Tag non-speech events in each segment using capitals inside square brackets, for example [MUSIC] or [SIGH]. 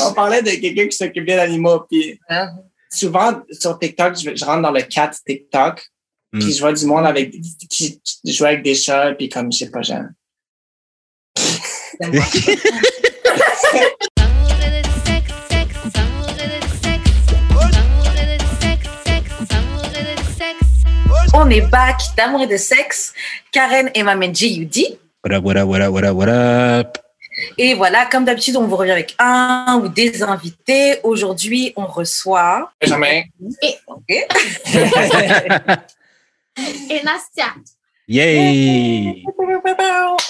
On parlait de quelqu'un qui s'occupe bien d'animaux. Puis souvent, sur TikTok, je, je rentre dans le cat TikTok. Puis Mm. je vois du monde avec, qui joue avec des chats. Puis comme, je sais pas, j'aime. [LAUGHS] On est back d'amour et de sexe. Karen et ma main J.U.D. What up, what up, what up, what up, what up? Et voilà, comme d'habitude, on vous revient avec un ou des invités. Aujourd'hui, on reçoit. Jamais. Ok. [LAUGHS] Et Nastia. Yay!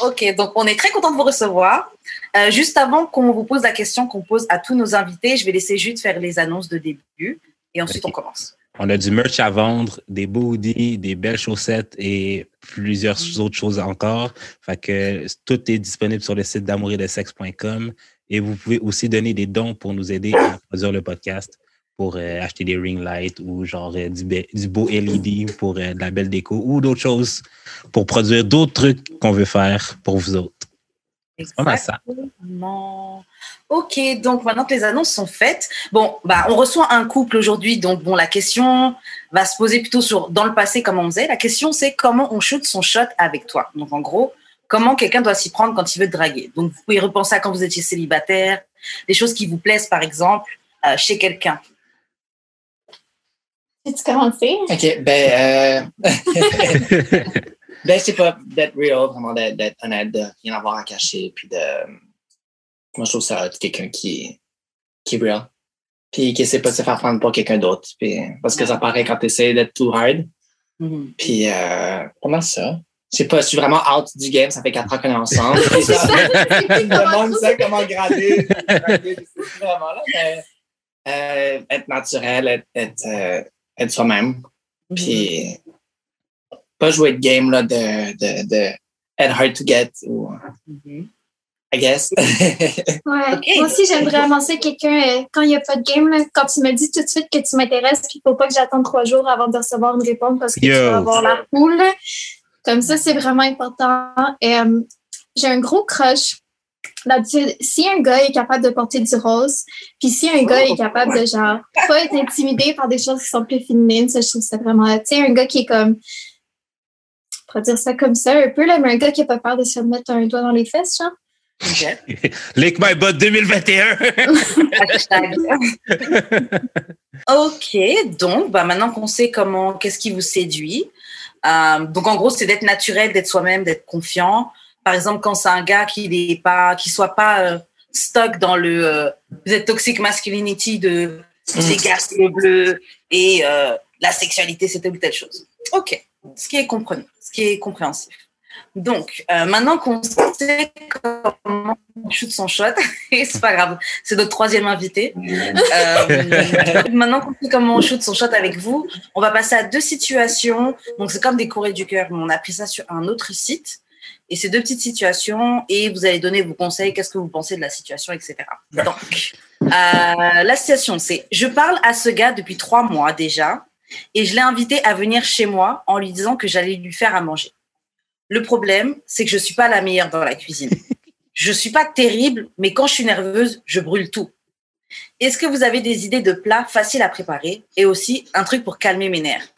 Ok, donc on est très content de vous recevoir. Euh, juste avant qu'on vous pose la question qu'on pose à tous nos invités, je vais laisser Jude faire les annonces de début et ensuite on commence. On a du merch à vendre, des beaux hoodies, des belles chaussettes et plusieurs autres choses encore. Fait que tout est disponible sur le site d'amouridesexe.com et vous pouvez aussi donner des dons pour nous aider à produire le podcast pour euh, acheter des ring lights ou genre euh, du beau LED pour euh, de la belle déco ou d'autres choses pour produire d'autres trucs qu'on veut faire pour vous autres. C'est pas mal ça. Exactement. Ok, donc maintenant que les annonces sont faites, bon, bah, on reçoit un couple aujourd'hui, donc bon, la question va se poser plutôt sur dans le passé comment on faisait. La question c'est comment on shoot son shot avec toi. Donc en gros, comment quelqu'un doit s'y prendre quand il veut te draguer. Donc vous pouvez repenser à quand vous étiez célibataire, des choses qui vous plaisent par exemple euh, chez quelqu'un. Peux-tu commencer? OK, ben, euh... [LAUGHS] ben, c'est pas d'être real, vraiment d'être honnête, de rien avoir à cacher, puis de... Moi, je trouve ça hot, quelqu'un qui, qui est real, puis qui essaie pas de se faire prendre pour quelqu'un d'autre, puis parce que ça paraît quand tu essaies d'être too hard, Mhm. puis euh, comment ça? Je sais pas, je suis vraiment out du game, ça fait quatre ans qu'on est ensemble. [LAUGHS] Ça, [LAUGHS] je me demande ça, comment grader. vraiment là, mais euh, être naturel, être, être, euh, être soi-même. Puis pas jouer de game là, de, de, de être hard to get ou. I guess. [LAUGHS] Ouais. Moi aussi, j'aime vraiment ça, quelqu'un, euh, quand il n'y a pas de game, là, quand tu me dis tout de suite que tu m'intéresses, puis il ne faut pas que j'attende trois jours avant de recevoir une réponse parce que tu Yo. vas avoir la poule. Comme ça, c'est vraiment important. Et, euh, j'ai un gros crush. D'habitude, si un gars est capable de porter du rose, puis si un gars est capable de, genre, pas être intimidé par des choses qui sont plus féminines, ça, je trouve ça vraiment... Tu sais, un gars qui est comme... Dire ça comme ça, un peu, là, mais un gars qui n'a pas peur de se mettre un doigt dans les fesses, genre. Ok. [LAUGHS] Lick my butt 2021! Hashtag. [LAUGHS] ok, donc bah, maintenant qu'on sait comment, qu'est-ce qui vous séduit, euh, donc en gros c'est d'être naturel, d'être soi-même, d'être confiant. Par exemple, quand c'est un gars qui n'est pas, qui soit pas euh, stuck dans le, euh, vous êtes toxic masculinity de ces gars c'est le bleu et euh, la sexualité c'est telle ou telle chose. Ok, ce qui est comprenable, ce qui est compréhensif. Donc, euh, maintenant qu'on sait comment on shoot son shot, [LAUGHS] et c'est pas grave, c'est notre troisième invité. Euh, [LAUGHS] maintenant qu'on sait comment on shoot son shot avec vous, on va passer à deux situations. Donc, c'est comme des courriers du cœur, mais on a pris ça sur un autre site. Et c'est deux petites situations, et vous allez donner vos conseils, qu'est-ce que vous pensez de la situation, etc. Donc, euh, la situation, c'est je parle à ce gars depuis trois mois déjà, et je l'ai invité à venir chez moi en lui disant que j'allais lui faire à manger. Le problème, c'est que je suis pas la meilleure dans la cuisine. [LAUGHS] Je suis pas terrible, mais quand je suis nerveuse, je brûle tout. Est-ce que vous avez des idées de plats faciles à préparer et aussi un truc pour calmer mes nerfs?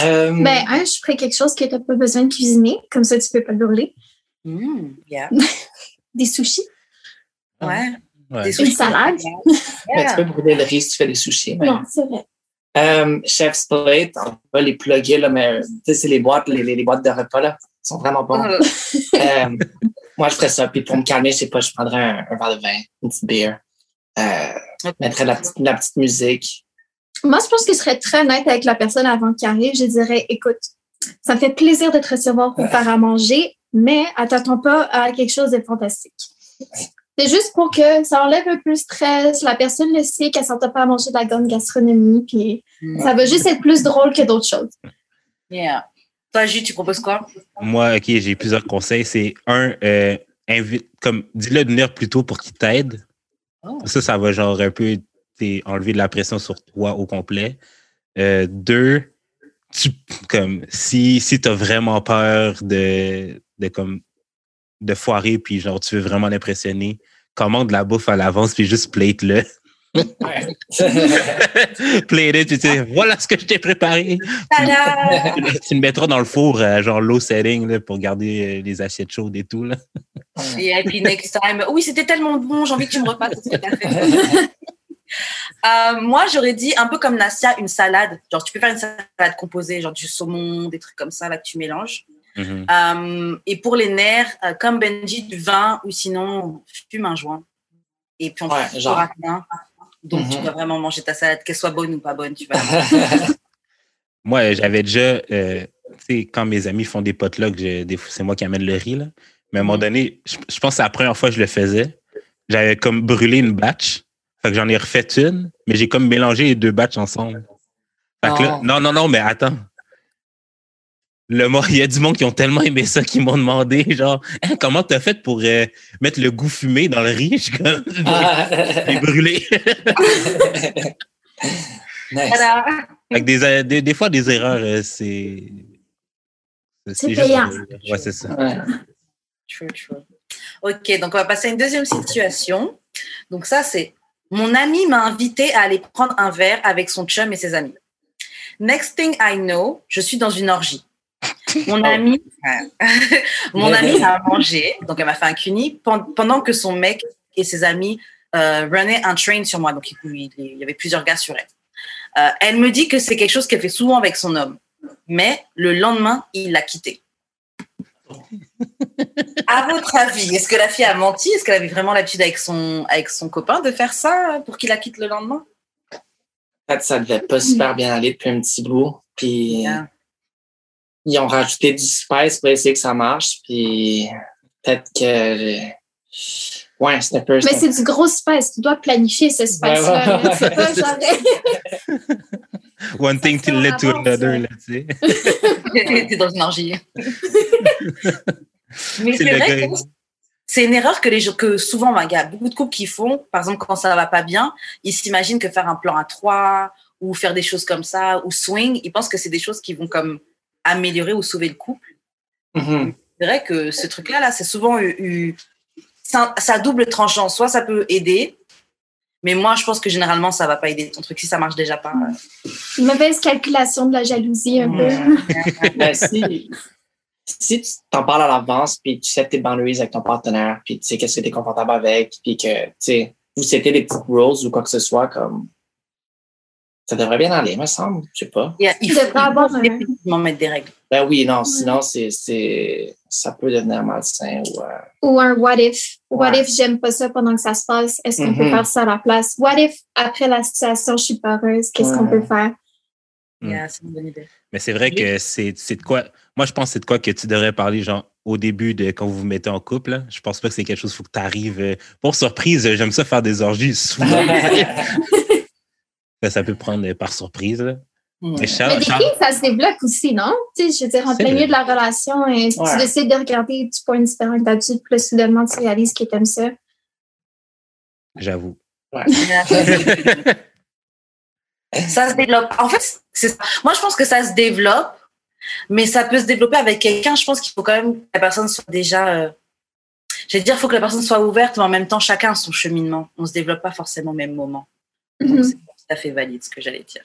Euh, Ben, un, je ferais quelque chose que tu n'as pas besoin de cuisiner, comme ça tu peux pas brûler. Mmh, yeah. [LAUGHS] Des sushis, Ouais. Ouais. Des une sushis. salade. ben, tu peux brûler le riz si tu fais des sushis. mais- Non, c'est vrai. Euh, Chef's Plate, on va les plugger, là, mais tu sais, c'est les boîtes, les, les, boîtes de repas, là. Sont vraiment bons. Euh, [LAUGHS] Euh, moi, je ferais ça. Puis pour me calmer, je sais pas, je prendrais un, un verre de vin, une petite bière. Euh, je mettrais de la, petite- de la petite musique. Moi, je pense que je serais très honnête avec la personne avant qu'il arrive. Je dirais, écoute, ça me fait plaisir de te recevoir pour faire à manger, mais attends pas à quelque chose de fantastique. C'est juste pour que ça enlève un peu le stress. La personne le sait qu'elle s'entend pas à manger de la grande gastronomie, puis ça va juste être plus drôle que d'autres choses. yeah. Toi, Jus, tu proposes quoi? Moi, OK, j'ai plusieurs conseils. C'est un, euh, invite, comme, dis-le de venir plus tôt pour qu'il t'aide. Oh. Ça, ça va genre un peu enlever de la pression sur toi au complet. Euh, deux, tu, comme, si, si tu as vraiment peur de, de, comme, de foirer, puis genre, tu veux vraiment l'impressionner, commande la bouffe à l'avance, puis juste plate-le. Ouais. plate it, puis tu sais, voilà ce que je t'ai préparé. Tu le mettras dans le four, euh, genre low setting, là, pour garder euh, les assiettes chaudes et tout. Là. Et puis next time, oui, c'était tellement bon, j'ai envie que tu me repasses ce que t'as fait. [LAUGHS] Euh, moi, j'aurais dit un peu comme Nassia, une salade. Genre, tu peux faire une salade composée, genre du saumon, des trucs comme ça là que tu mélanges. Mhm. Euh, et pour les nerfs, euh, comme Benji, du vin ou sinon fume un joint. Et puis on Ouais, genre. rien. Donc tu Mhm. vas vraiment manger ta salade, qu'elle soit bonne ou pas bonne, tu vas. [LAUGHS] Moi, j'avais déjà, euh, tu sais, quand mes amis font des potlucks, c'est moi qui amène le riz, là. Mais à un moment donné, je, je pense que c'est la première fois que je le faisais. J'avais comme brûlé une batch. Fait que j'en ai refait une, mais j'ai comme mélangé les deux batchs ensemble. Fait que là, non, non, non, mais attends. Le, mo- il y a du monde qui ont tellement aimé ça qu'ils m'ont demandé, genre, Hein, comment t'as fait pour euh, mettre le goût fumé dans le riz? Je suis comme, [LAUGHS] j'ai brûlé. [LAUGHS] Nice. Des, euh, des, des fois, des erreurs, euh, c'est. C'est juste- payant. Ouais, c'est ça. Ouais. True, true. Ok, donc on va passer à une deuxième situation. Donc ça, c'est mon ami m'a invité à aller prendre un verre avec son chum et ses amis. Next thing I know, je suis dans une orgie. Mon Oh. ami, mon ami a mangé, donc elle m'a fait un cuni pen- pendant que son mec et ses amis euh, runaient un train sur moi. Donc il, il y avait plusieurs gars sur elle. Euh, elle me dit que c'est quelque chose qu'elle fait souvent avec son homme, mais le lendemain, il l'a quitté. À votre avis, est-ce que la fille a menti? Est-ce qu'elle avait vraiment l'habitude avec son, avec son copain de faire ça pour qu'il la quitte le lendemain? Ça devait pas super bien aller depuis un petit bout. Puis Yeah. Ils ont rajouté du spice pour essayer que ça marche. Puis peut-être que. Ouais, c'est un peu. Mais c'est du gros space. Tu dois planifier ce space-là. ouais, là. [LAUGHS] C'est pas genre. [LAUGHS] One thing to lead to another, là, tu sais. [LAUGHS] T'es dans une orgie. Mais C'est vrai que c'est une erreur que, les, gens- que souvent, bah, il y a beaucoup de couples qui font. Par exemple, quand ça va pas bien, ils s'imaginent que faire un plan à trois ou faire des choses comme ça ou swing, ils pensent que c'est des choses qui vont comme améliorer ou sauver le couple. Mhm. C'est vrai que ce truc-là, là, c'est souvent eu, eu- ça, ça double tranchant. Soit ça peut aider, mais moi, je pense que généralement, ça va pas aider ton truc si ça marche déjà pas. euh. Une mauvaise calculation de la jalousie, un peu. [LAUGHS] Ben, si, si tu t'en parles à l'avance, puis tu sais tes boundaries avec ton partenaire, puis tu sais qu'est-ce que tu es confortable avec, puis que, tu sais, vous c'était des petites rules ou quoi que ce soit, comme. Ça devrait bien aller, me semble. Je sais pas. Il, il faut avoir définitivement mettre des règles. Ben oui, non, sinon, c'est, c'est, ça peut devenir malsain ou. euh, Ou un what if. What if j'aime pas ça pendant que ça se passe? Est-ce qu'on peut Mhm. faire ça à la place? What if après la situation, je suis pas heureuse? Qu'est-ce qu'on peut faire? Mm. Yeah, c'est une bonne idée. Mais c'est vrai que c'est c'est de quoi. Moi, je pense que c'est de quoi que tu devrais parler, genre, au début de quand vous vous mettez en couple. là. Je pense pas que c'est quelque chose, il faut que tu arrives. pour surprise, j'aime ça faire des orgies souvent. [LAUGHS] [LAUGHS] ça, ça peut prendre euh, par surprise. là. Mm. Mais Charles- Mais des Charles- filles, ça se développe aussi, non? Tu sais, je veux dire, en plein milieu de la relation, et si Ouais. tu décides de regarder du point différent que d'habitude, puis là, soudainement, tu réalises que t'aimes ça. j'avoue. [LAUGHS] ça se développe. En fait, c'est moi je pense que ça se développe, mais ça peut se développer avec quelqu'un. Je pense qu'il faut quand même que la personne soit déjà. Euh... Je vais dire, il faut que la personne soit ouverte, mais en même temps, chacun a son cheminement. On se développe pas forcément au même moment. Donc, Mhm. c'est tout à fait valide ce que j'allais dire.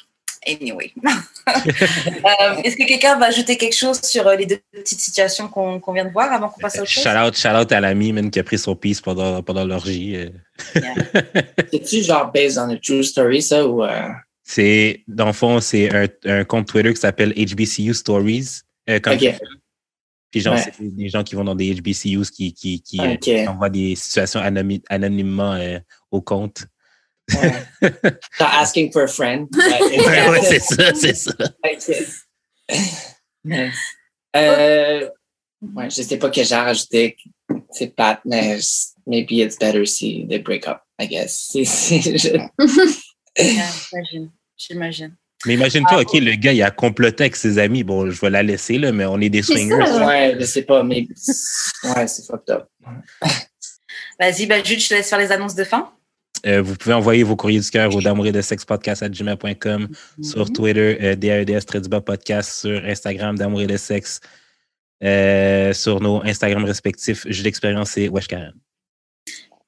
Anyway. [LAUGHS] Euh, Est-ce que quelqu'un va ajouter quelque chose sur euh, les deux petites situations qu'on vient de voir avant qu'on passe à autre chose? Shout out, shout out à l'ami qui a pris son piece pendant, pendant l'orgie. euh. [LAUGHS] C'est-tu genre based on a true story, ça, ou. euh, C'est, dans le fond, c'est un, un compte Twitter qui s'appelle HBCU Stories. Euh, comme-. Puis genre, Ouais. c'est des- gens qui vont dans des HBCUs qui, qui, qui, euh, Ok. qui envoient des situations anonymement euh, au compte. Ouais. T'as asking for a friend. Ouais, ouais, c'est ça, c'est ça. Nice. Euh, [SIGHS] ouais, je sais pas que j'ai rajouté. C'est Pat, mais maybe it's better si they break up, I guess. [LAUGHS] J'imagine. J'imagine. Mais imagine-toi, OK, le gars, il a comploté avec ses amis. Bon, je vais la laisser, là, mais on est des swingers. ça. Ouais, je sais pas, mais ouais, c'est fucked up. Vas-y, bah, Jude, je te laisse faire les annonces de fin. Euh, vous pouvez envoyer vos courriers du cœur au d'amour et de sexe podcast à gmail.com, sur Twitter, euh, DAEDS Trédubat Podcast, sur Instagram, d'amour et de sexe, euh, sur nos Instagram respectifs, Jus d'expérience et Wesh Karen.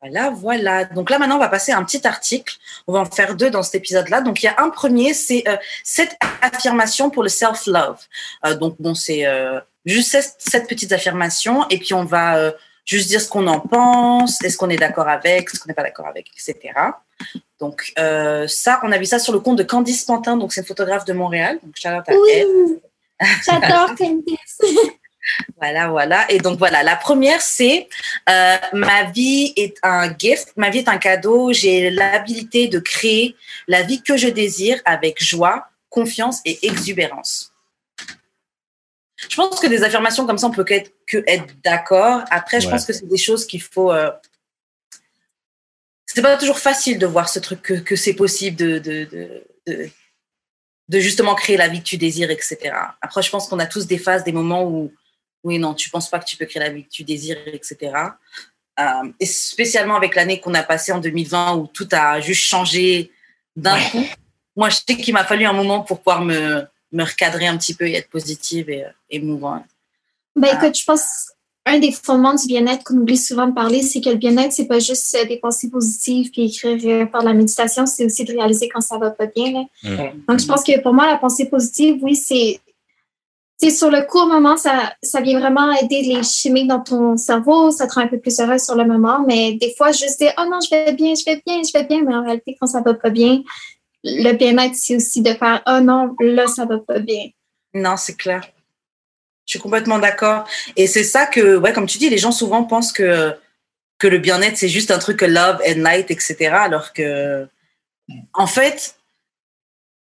Voilà, voilà. Donc là, maintenant, on va passer à un petit article. On va en faire deux dans cet épisode-là. Donc, il y a un premier, c'est euh, sept affirmations pour le self-love. Euh, donc, bon, c'est euh, juste sept, sept petites affirmations. Et puis, on va juste dire ce qu'on en pense, est-ce qu'on est d'accord avec, est-ce qu'on n'est pas d'accord avec, etc. Donc, euh, ça, on a vu ça sur le compte de Candice Pantin. Donc, c'est une photographe de Montréal. Donc. Oui, j'adore [LAUGHS] Candice. Voilà, voilà. Et donc voilà, la première, c'est euh, ma vie est un gift, ma vie est un cadeau. J'ai l'habilité de créer la vie que je désire avec joie, confiance et exubérance. Je pense que des affirmations comme ça, on peut que être, que être d'accord. Après, je Ouais. pense que c'est des choses qu'il faut. Euh... C'est pas toujours facile de voir ce truc que, que c'est possible de, de, de, de, de justement créer la vie que tu désires, etc. Après, je pense qu'on a tous des phases, des moments où oui, non, tu penses pas que tu peux créer la vie que tu désires, etc. Euh, et spécialement avec l'année qu'on a passée en 2020 où tout a juste changé d'un Ouais. coup. Moi, je sais qu'il m'a fallu un moment pour pouvoir me, me recadrer un petit peu et être positive et, et mouvant. Ben Ah. écoute, je pense un des fondements du bien-être qu'on oublie souvent de parler, c'est que le bien-être, c'est pas juste euh, des pensées positives puis écrire euh, par la méditation, c'est aussi de réaliser quand ça va pas bien. Là. Donc, je pense que pour moi, la pensée positive, oui, c'est. c'est sur le court moment, ça, ça vient vraiment aider les chimiques dans ton cerveau, ça te rend un peu plus heureux sur le moment, mais des fois, juste dire Oh non, je vais bien, je vais bien, je vais bien, mais en réalité, quand ça va pas bien, le bien-être, c'est aussi de faire Oh non, là, ça va pas bien. Non, c'est clair. Je suis complètement d'accord. Et c'est ça que, ouais, comme tu dis, les gens souvent pensent que, que le bien-être, c'est juste un truc love and light, etc. Alors que, en fait,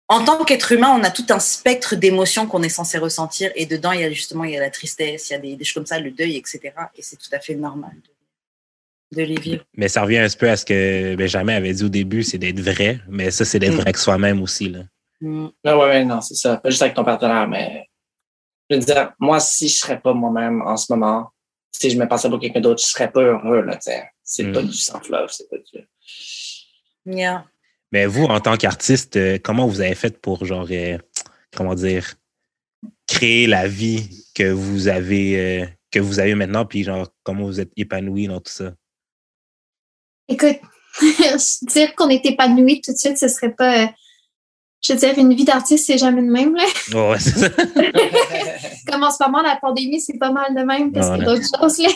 en tant qu'être humain, on a tout un spectre d'émotions qu'on est censé ressentir. Et dedans, il y a justement, il y a la tristesse, il y a des choses comme ça, le deuil, etc. Et c'est tout à fait normal de, de les vivre. Mais ça revient un peu à ce que Benjamin avait dit au début, c'est d'être vrai. Mais ça, c'est d'être Mm. vrai avec soi-même aussi. Là. Mm. Non, ouais, ouais, non, c'est ça. Pas juste avec ton partenaire, mais je veux dire, moi, si je serais pas moi-même en ce moment, si je me passais pour quelqu'un d'autre, je serais pas heureux, là, sais. C'est Mm. pas du self-love, c'est pas du. Yeah. Mais vous, en tant qu'artiste, euh, comment vous avez fait pour, genre, euh, comment dire, créer la vie que vous avez, euh, que vous avez maintenant, puis genre, comment vous êtes épanoui dans tout ça? Écoute, [LAUGHS] dire qu'on est épanoui tout de suite, ce serait pas. euh, je veux dire, une vie d'artiste, c'est jamais de même. Là. Oh, [LAUGHS] ouais, ça. [LAUGHS] Comme en ce moment, la pandémie, c'est pas mal de même parce y a d'autres choses. Là.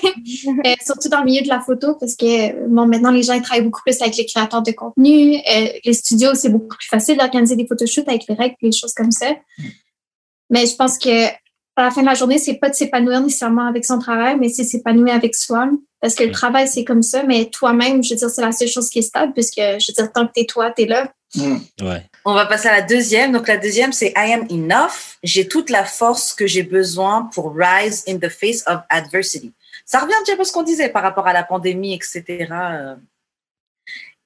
Euh, surtout dans le milieu de la photo, parce que bon, maintenant, les gens ils travaillent beaucoup plus avec les créateurs de contenu. Euh, les studios, c'est beaucoup plus facile d'organiser des photoshoots avec les règles et les choses comme ça. Mais je pense que à la fin de la journée, c'est pas de s'épanouir nécessairement avec son travail, mais c'est s'épanouir avec soi. Parce que le travail, c'est comme ça, mais toi-même, je veux dire, c'est la seule chose qui est stable, puisque je veux dire, tant que t'es toi, t'es là. Mm. Ouais. On va passer à la deuxième. Donc, la deuxième, c'est I am enough. J'ai toute la force que j'ai besoin pour rise in the face of adversity. Ça revient un petit peu à ce qu'on disait par rapport à la pandémie, etc. euh,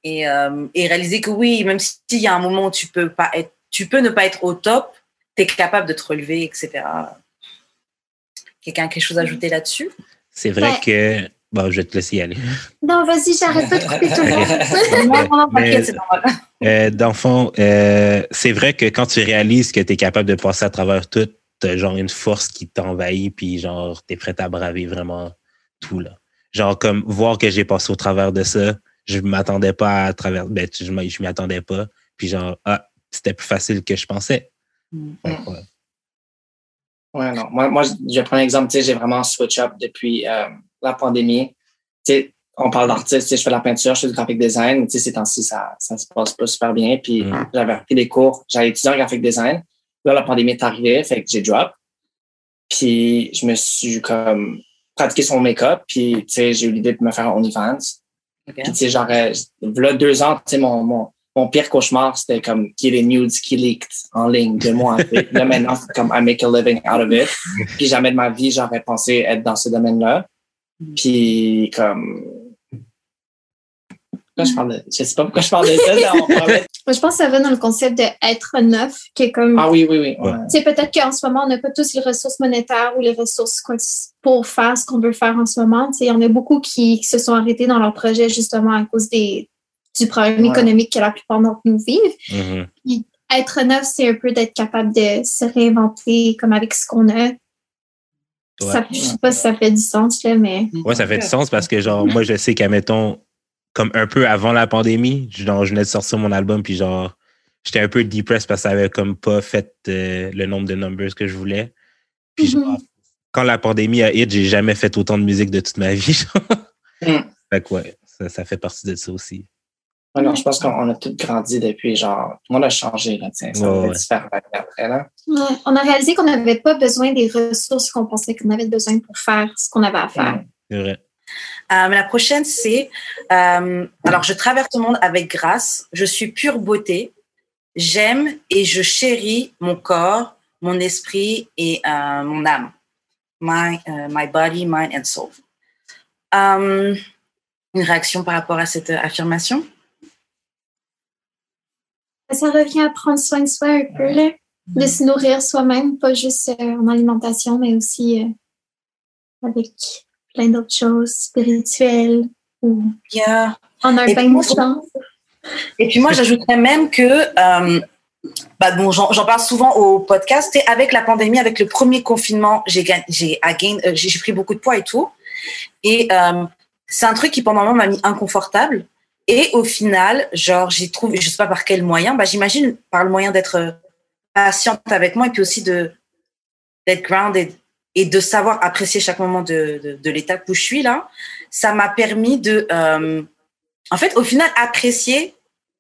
Et, euh, et réaliser que oui, même s'il y a un moment où tu peux pas être, tu peux ne pas être au top, tu es capable de te relever, etc. Quelqu'un a quelque chose à ajouter là-dessus? C'est vrai Ouais. que. Bon, je vais te laisser y aller. Non, vas-y, j'arrête pas de couper tout le [LAUGHS] monde. [LAUGHS] Non, non, non, Mais- t'inquiète, c'est normal. Euh, dans le fond, euh, c'est vrai que quand tu réalises que tu es capable de passer à travers tout, t'as genre une force qui t'envahit, puis genre, t'es prêt à braver vraiment tout, là. Genre, comme voir que j'ai passé au travers de ça, je m'attendais pas à travers, ben, tu- je m'y attendais pas, puis genre, ah, c'était plus facile que je pensais. Mm. Ouais. Ouais, non. Moi, moi, je prendre un exemple. Tu sais, j'ai vraiment switch up depuis euh, la pandémie. Tu sais, on parle d'artiste, tu sais, je fais de la peinture, je fais du graphic design. mais Tu sais, ces temps-ci, ça, ça se passe pas super bien. Puis, Mm. j'avais repris des cours. J'avais étudié en graphic design. Là, la pandémie est arrivée, fait que j'ai drop. Puis, je me suis comme pratiqué son make-up. Puis, tu sais, j'ai eu l'idée de me faire un OnlyFans. Ok. Puis, tu sais, genre, euh, là, deux ans, tu sais, mon, mon, mon pire cauchemar, c'était comme qu'il y ait des nudes qui leaked en ligne de moi. Là, maintenant, c'est comme I make a living out of it. Puis jamais de ma vie, j'aurais pensé être dans ce domaine-là. Puis, comme... Pourquoi je parle de... Je sais pas pourquoi je parle de ça. là, on [LAUGHS] parlait- Moi, je pense que ça va dans le concept d'être neuf, qui est comme. Ah oui, oui, oui. Ouais. ouais. Tu sais, peut-être qu'en ce moment, on n'a pas tous les ressources monétaires ou les ressources quoi, pour faire ce qu'on veut faire en ce moment. Tu sais, il y en a beaucoup qui, qui se sont arrêtés dans leur projet justement à cause des, du problème Ouais. économique que la plupart d'entre nous vivent. Mhm. Être neuf, c'est un peu d'être capable de se réinventer comme avec ce qu'on a. Ça, je sais pas si ça fait du sens, là, mais Ouais, ça fait du sens parce que, genre, moi, je sais qu'à, mettons, comme un peu avant la pandémie. Genre, je venais de sortir mon album, puis genre, j'étais un peu depressed parce que ça avait comme pas fait euh, le nombre de numbers que je voulais. Puis Mhm. genre, quand la pandémie a hit, j'ai jamais fait autant de musique de toute ma vie. [LAUGHS] genre. Mm. Fait que ouais, ça, ça fait partie de ça aussi. Ouais, non, je pense qu'on a tous grandi depuis, genre, tout le monde a changé, là, tiens, ça Ouais, va ouais. être différent après, là. Ouais, on a réalisé qu'on n'avait pas besoin des ressources qu'on pensait qu'on avait besoin pour faire ce qu'on avait à faire. C'est vrai. Euh, mais la prochaine, c'est euh, alors je traverse le monde avec grâce. Je suis pure beauté. J'aime et je chéris mon corps, mon esprit et euh, mon âme. My, my body, mind and soul. Une réaction par rapport à cette affirmation? Ça revient à prendre soin de soi un peu, là, de se nourrir soi-même, pas juste euh, en alimentation, mais aussi euh, avec plein d'autres choses spirituelles ou Yeah. en un Et bain de chance. Et puis moi, j'ajouterais même que, euh, bah bon, j'en parle souvent au podcast, et avec la pandémie, avec le premier confinement, j'ai euh, pris beaucoup de poids et tout. Et euh, c'est un truc qui pendant un moment m'a mis inconfortable. Et au final, genre, j'ai trouvé, je sais pas par quel moyen, bah j'imagine par le moyen d'être euh, patiente avec moi et puis aussi de d'être grounded et de savoir apprécier chaque moment de, de, de l'étape où je suis là, ça m'a permis de, euh, en fait, au final, apprécier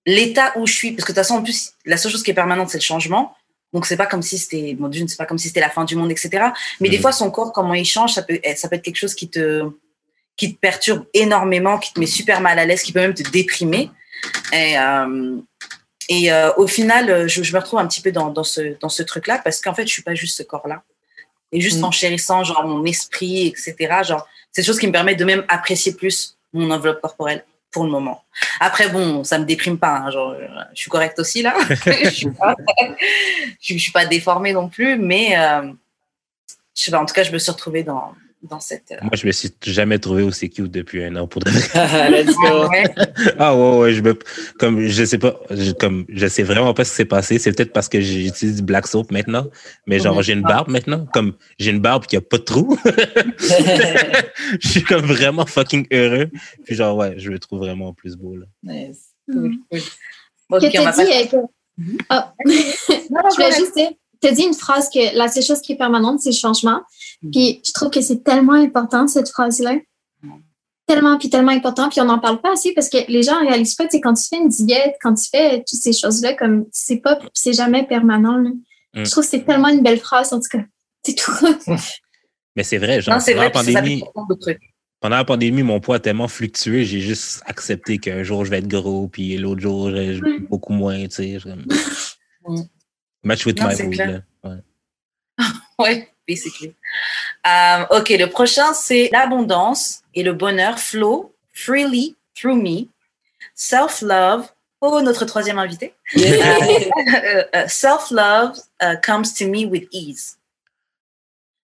l'état où je suis. Parce que de toute façon, en plus, la seule chose qui est permanente, c'est le changement. Donc, c'est pas comme si c'était, mon Dieu, c'est pas comme si c'était la fin du monde, etc. Mais des Mhm. fois, son corps, comment il change, ça peut, ça peut être quelque chose qui te, qui te perturbe énormément, qui te met super mal à l'aise, qui peut même te déprimer. Et, euh, et euh, au final, je, je me retrouve un petit peu dans, dans ce, dans ce truc-là parce qu'en fait, je suis pas juste ce corps-là. Et juste Mhm. en chérissant, genre, mon esprit, etc. Genre, c'est des choses qui me permettent de même apprécier plus mon enveloppe corporelle pour le moment. Après, bon, ça me déprime pas. hein, genre, je suis correcte aussi là. [LAUGHS] je suis pas, je, je suis pas déformée non plus, mais euh, je sais pas. En tout cas, je me suis retrouvée dans dans cette. euh, Moi, je me suis jamais trouvé aussi cute depuis un an pour de vrai. [LAUGHS] Let's go. ouais? Ah ouais, ouais, je me, comme, je sais pas, je, comme, je sais vraiment pas ce qui s'est passé. C'est peut-être parce que j'utilise du black soap maintenant. Mais genre, j'ai une barbe maintenant. Comme, j'ai une barbe qui a pas de trou. [LAUGHS] je suis comme vraiment fucking heureux. Puis genre, ouais, je le trouve vraiment plus beau, là. Nice. Hmm. Ok, que on dit, pas- que-. Ah. [LAUGHS] Non, non, je voulais juste dire, t'as dit une phrase que la seule chose qui est permanente, c'est le changement. Puis je trouve que c'est tellement important, cette phrase-là. Tellement, puis tellement important. Puis on n'en parle pas assez parce que les gens ne réalisent pas, tu sais, quand tu fais une diète, quand tu fais toutes ces choses-là, comme c'est pas, c'est jamais permanent. là. Mhm. Je trouve que c'est tellement une belle phrase, en tout cas. [LAUGHS] C'est tout. [LAUGHS] Mais c'est vrai, genre, Non, c'est pendant, la vrai, pandémie, pendant la pandémie, mon poids a tellement fluctué, j'ai juste accepté qu'un jour je vais être gros, puis l'autre jour, je vais Mhm. beaucoup moins, tu sais. je-. Match [LAUGHS] with Non, my mood. Ouais. Ouais, basically. Euh, ok, le prochain, c'est l'abondance et le bonheur flow freely through me. Self-love. Oh, notre troisième invité. Yeah. Euh, [LAUGHS] euh, Self-love uh, comes to me with ease.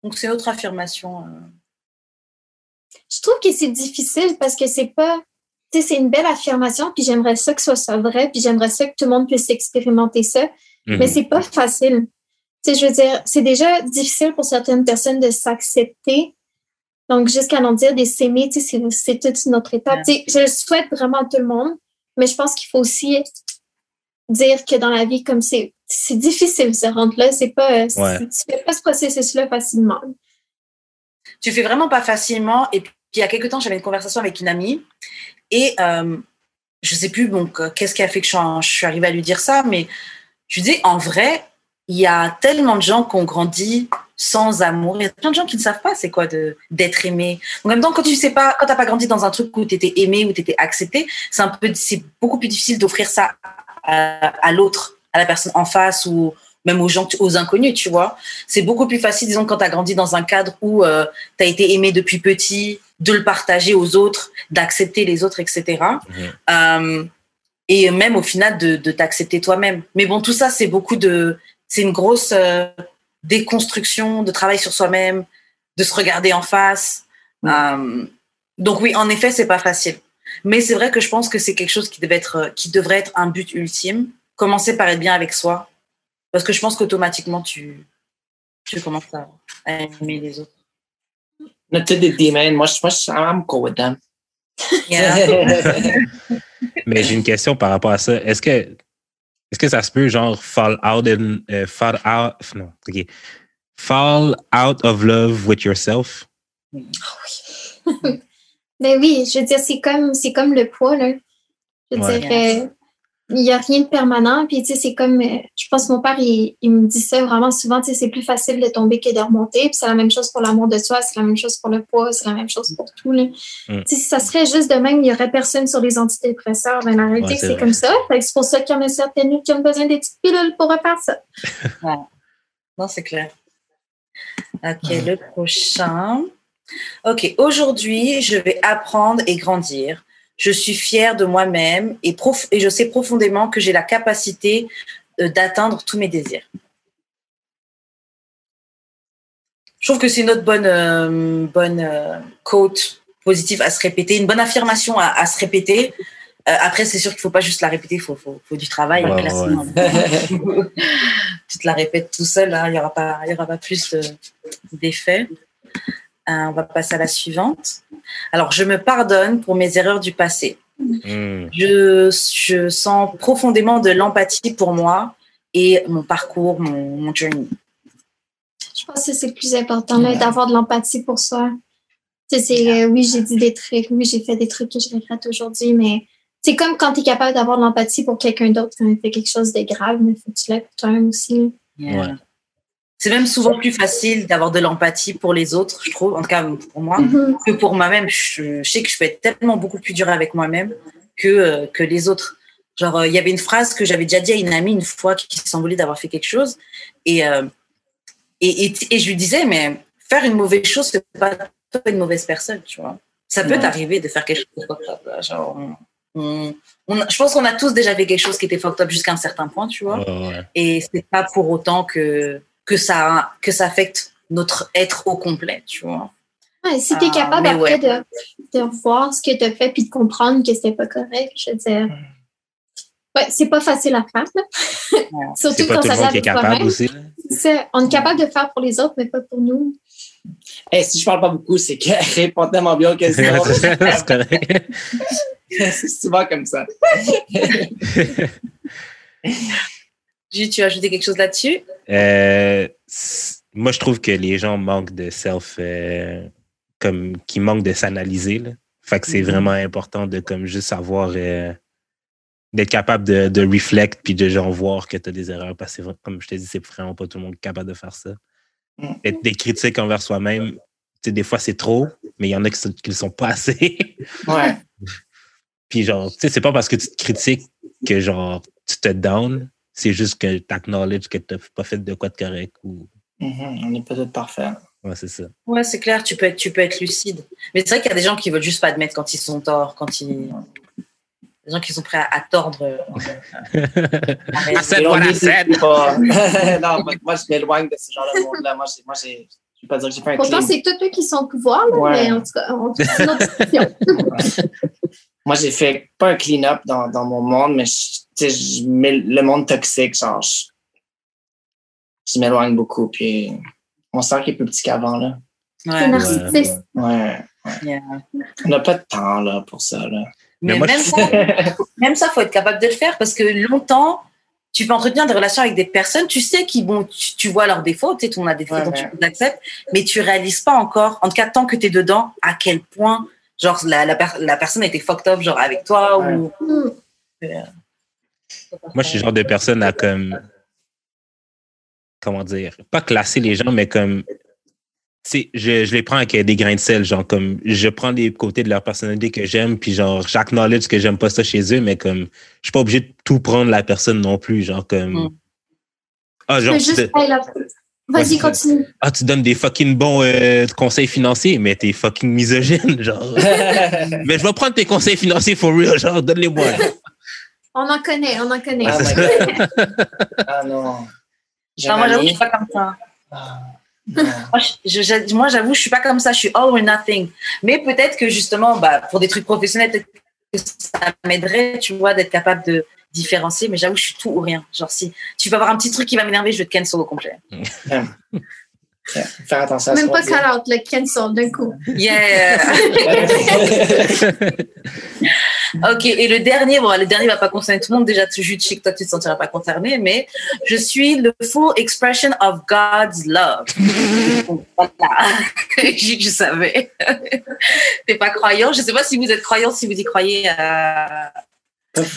Donc, c'est autre affirmation. euh. je trouve que c'est difficile parce que c'est pas. Tu sais, c'est une belle affirmation, puis j'aimerais ça que ce soit vrai, puis j'aimerais ça que tout le monde puisse expérimenter ça. Mhm. Mais c'est pas facile. Je veux dire, c'est déjà difficile pour certaines personnes de s'accepter. Donc, jusqu'à en dire des s'aimer, tu sais, c'est- c'est toute une autre étape. Je le souhaite vraiment à tout le monde, mais je pense qu'il faut aussi dire que dans la vie, comme c'est c'est difficile de se rendre là, c'est pas, euh, c'est- tu fais pas ce processus-là facilement. Tu fais vraiment pas facilement. Et puis, il y a quelques temps, j'avais une conversation avec une amie. Et euh, je sais plus que- qu'est-ce qui a fait que je suis, je suis arrivée à lui dire ça, mais je lui dis, en vrai, il y a tellement de gens qui ont grandi sans amour. Il y a plein de gens qui ne savent pas c'est quoi d'être aimé. En même temps, quand tu sais pas, quand t'as pas grandi dans un truc où tu étais aimé, où tu étais accepté, c'est un peu, c'est beaucoup plus difficile d'offrir ça à, à l'autre, à la personne en face ou même aux gens, aux inconnus, tu vois. C'est beaucoup plus facile, disons, quand tu as grandi dans un cadre où tu as été aimé depuis petit, de le partager aux autres, d'accepter les autres, etc. Mhm. Euh, et même au final de, de t'accepter toi-même. Mais bon, tout ça, c'est beaucoup de, c'est une grosse euh, déconstruction, de travail sur soi-même, de se regarder en face. Euh, donc oui, en effet, c'est pas facile. Mais c'est vrai que je pense que c'est quelque chose qui devait être, euh, qui devrait être un but ultime. Commencer par être bien avec soi, parce que je pense qu'automatiquement tu, tu commences à, à aimer les autres. [LAUGHS] Mais j'ai une question par rapport à ça. Est-ce que, est-ce que ça se peut, genre, fall out, in, euh, fall out, non, ok. Fall out of love with yourself? [LAUGHS] Ben oui, je veux dire, c'est comme, c'est comme le poids, là. Je veux Ouais. dire, euh, il n'y a rien de permanent. Puis, tu sais, c'est comme, je pense que mon père, il, il me dit ça vraiment souvent, tu sais, c'est plus facile de tomber que de remonter. Puis, c'est la même chose pour l'amour de soi, c'est la même chose pour le poids, c'est la même chose pour tout, là. Mm. Tu sais, si ça serait juste de même, il n'y aurait personne sur les antidépresseurs. Ben, la réalité, Ouais, c'est comme ça. Fait que c'est pour ça qu'il y en a certaines qui ont besoin des petites pilules pour refaire ça. [LAUGHS] Non, c'est clair. Ok, le prochain. Ok, aujourd'hui, je vais apprendre et grandir. Je suis fière de moi-même et, prof- et je sais profondément que j'ai la capacité euh, d'atteindre tous mes désirs. Je trouve que c'est une autre bonne, euh, bonne euh, quote positive à se répéter, une bonne affirmation à, à se répéter. Euh, après, c'est sûr qu'il ne faut pas juste la répéter, il faut, faut, faut du travail. Ouais, clairement. [LAUGHS] tu te la répètes tout seul, hein, il n'y aura, pas- aura plus de- d'effet. On va passer à la suivante. Alors, je me pardonne pour mes erreurs du passé. Hmm. Je, je sens profondément de l'empathie pour moi et mon parcours, mon, mon journey. Je pense que c'est le plus important, d'avoir de l'empathie pour soi. C'est, euh, oui, j'ai dit des trucs, oui, j'ai fait des trucs que je regrette aujourd'hui, mais c'est comme quand tu es capable d'avoir de l'empathie pour quelqu'un d'autre quand il fait quelque chose de grave, mais faut que tu l'aies pour toi-même aussi. Yeah. Ouais. C'est même souvent plus facile d'avoir de l'empathie pour les autres, je trouve, en tout cas pour moi, Mhm. que pour moi-même. Je, je sais que je peux être tellement beaucoup plus dure avec moi-même que, euh, que les autres. Genre, euh, il y avait une phrase que j'avais déjà dit à une amie une fois qui, qui s'en voulait d'avoir fait quelque chose. Et, euh, et, et, et je lui disais, mais faire une mauvaise chose, c'est pas toi une mauvaise personne, tu vois. Ça peut Ouais. t'arriver de faire quelque chose de fucked up, là. Genre, on- je pense qu'on a tous déjà fait quelque chose qui était fucked up jusqu'à un certain point, tu vois. Ouais, ouais. Et c'est pas pour autant que, que, ça, que ça affecte notre être au complet, tu vois. Ouais, si tu es Ah, capable après ouais. de, de voir ce que tu as fait puis de comprendre que c'était pas correct, je veux dire. Ouais, c'est pas facile à faire. là. [LAUGHS] Surtout pas quand tout ça de capable aussi. On est capable de faire pour les autres, mais pas pour nous. Eh, si je parle pas beaucoup, c'est qu'elle [LAUGHS] répond tellement bien que c'est c'est correct. [LAUGHS] c'est souvent comme ça. Tu as ajouté quelque chose là-dessus? Euh, moi, je trouve que les gens manquent de self, euh, comme qui manquent de s'analyser. là. Fait que c'est Mhm. vraiment important de comme juste savoir euh, d'être capable de, de reflect puis de genre voir que tu as des erreurs parce que comme je te dis, c'est vraiment pas tout le monde capable de faire ça. Mhm. Être des critiques envers soi-même, tu sais, des fois c'est trop, mais il y en a qui ne le sont pas assez. Ouais. [LAUGHS] Puis genre, tu sais, c'est pas parce que tu te critiques que genre tu te down, c'est juste que tu acknowledges que tu n'as pas fait de quoi de correct ou. Mhm, On n'est pas tous parfaits. Ouais, c'est ça. Ouais, c'est clair, tu peux, être, tu peux être lucide. Mais c'est vrai qu'il y a des gens qui veulent juste pas admettre quand ils sont torts, quand ils. Des gens qui sont prêts à, à tordre. euh, [LAUGHS] said. C'est pas- [LAUGHS] non, moi, moi, je m'éloigne de ce genre de monde-là. Moi, j'ai- moi, j'ai- je vais pas dire que j'ai fait un Pourtant, clean. c'est tous eux qui sont au pouvoir, là, Ouais. mais en tout cas, on discussion. [LAUGHS] Moi, j'ai fait pas un clean-up dans, dans mon monde, mais je, sais, je mets le monde toxique, genre, je, je m'éloigne beaucoup, puis on sent qu'il est plus petit qu'avant, là. C'est Ouais, narcissique. Ouais. yeah. On n'a pas de temps, là, pour ça, là. Mais, Mais moi, même, je- ça, [LAUGHS] même ça, faut être capable de le faire parce que longtemps, tu peux entretenir des relations avec des personnes, tu sais qu'ils bon, tu, tu vois leurs défauts, tu sais, on a des défauts, Ouais, tu les acceptes, mais tu réalises pas encore, en tout cas tant que tu es dedans, à quel point genre la, la, per- la personne a été fucked up genre avec toi Ouais. ou Hmm. Moi, je suis le genre de personne à comme. Comment dire? Pas classer les gens, mais comme. Tu sais, je, je les prends avec des grains de sel. Genre, comme. Je prends les côtés de leur personnalité que j'aime, puis genre, j'acknowledge que j'aime pas ça chez eux, mais comme. Je suis pas obligé de tout prendre la personne non plus. Genre, comme. Mm. Ah, genre, Vas-y, continue. ah, tu donnes des fucking bons euh, conseils financiers, mais t'es fucking misogyne. Genre. [LAUGHS] mais je vais prendre tes conseils financiers for real. Genre, donne-les-moi. On en connaît, on en connaît. Ah, God. Ah non. Moi, j'avoue, je suis pas comme ça. Ah, non. [LAUGHS] Moi, je- je- moi, j'avoue, je suis pas comme ça. Je suis all or nothing. Mais peut-être que justement, bah, pour des trucs professionnels, peut-être que ça m'aiderait, tu vois, d'être capable de différencier. Mais j'avoue, je suis tout ou rien. Genre, si tu vas avoir un petit truc qui va m'énerver, je vais te cancel au complet. Faire attention à Même ce pas call out, le cancel d'un coup. Yeah. [LAUGHS] [LAUGHS] ok, et le dernier, bon, le dernier va pas concerner tout le monde. Déjà, tu je sais que toi, tu te sentiras pas concerné, mais je suis le full expression of God's love. [LAUGHS] voilà. je, je savais. T'es pas croyant? Je sais pas si vous êtes croyant, si vous y croyez à,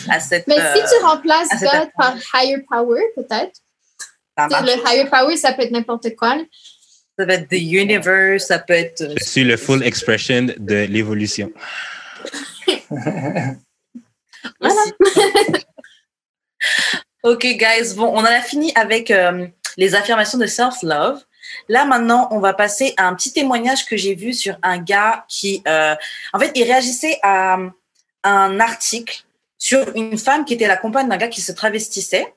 à cette. Mais euh, si tu remplaces à cette God par higher power, peut-être. Le higher power, ça peut être n'importe quoi. Ça peut être the universe, ça peut être. euh, Je suis le full expression de l'évolution. [LAUGHS] ok, guys. Bon, on en a fini avec euh, les affirmations de self-love. Là, maintenant, on va passer à un petit témoignage que j'ai vu sur un gars qui, euh, en fait, il réagissait à un article sur une femme qui était la compagne d'un gars qui se travestissait.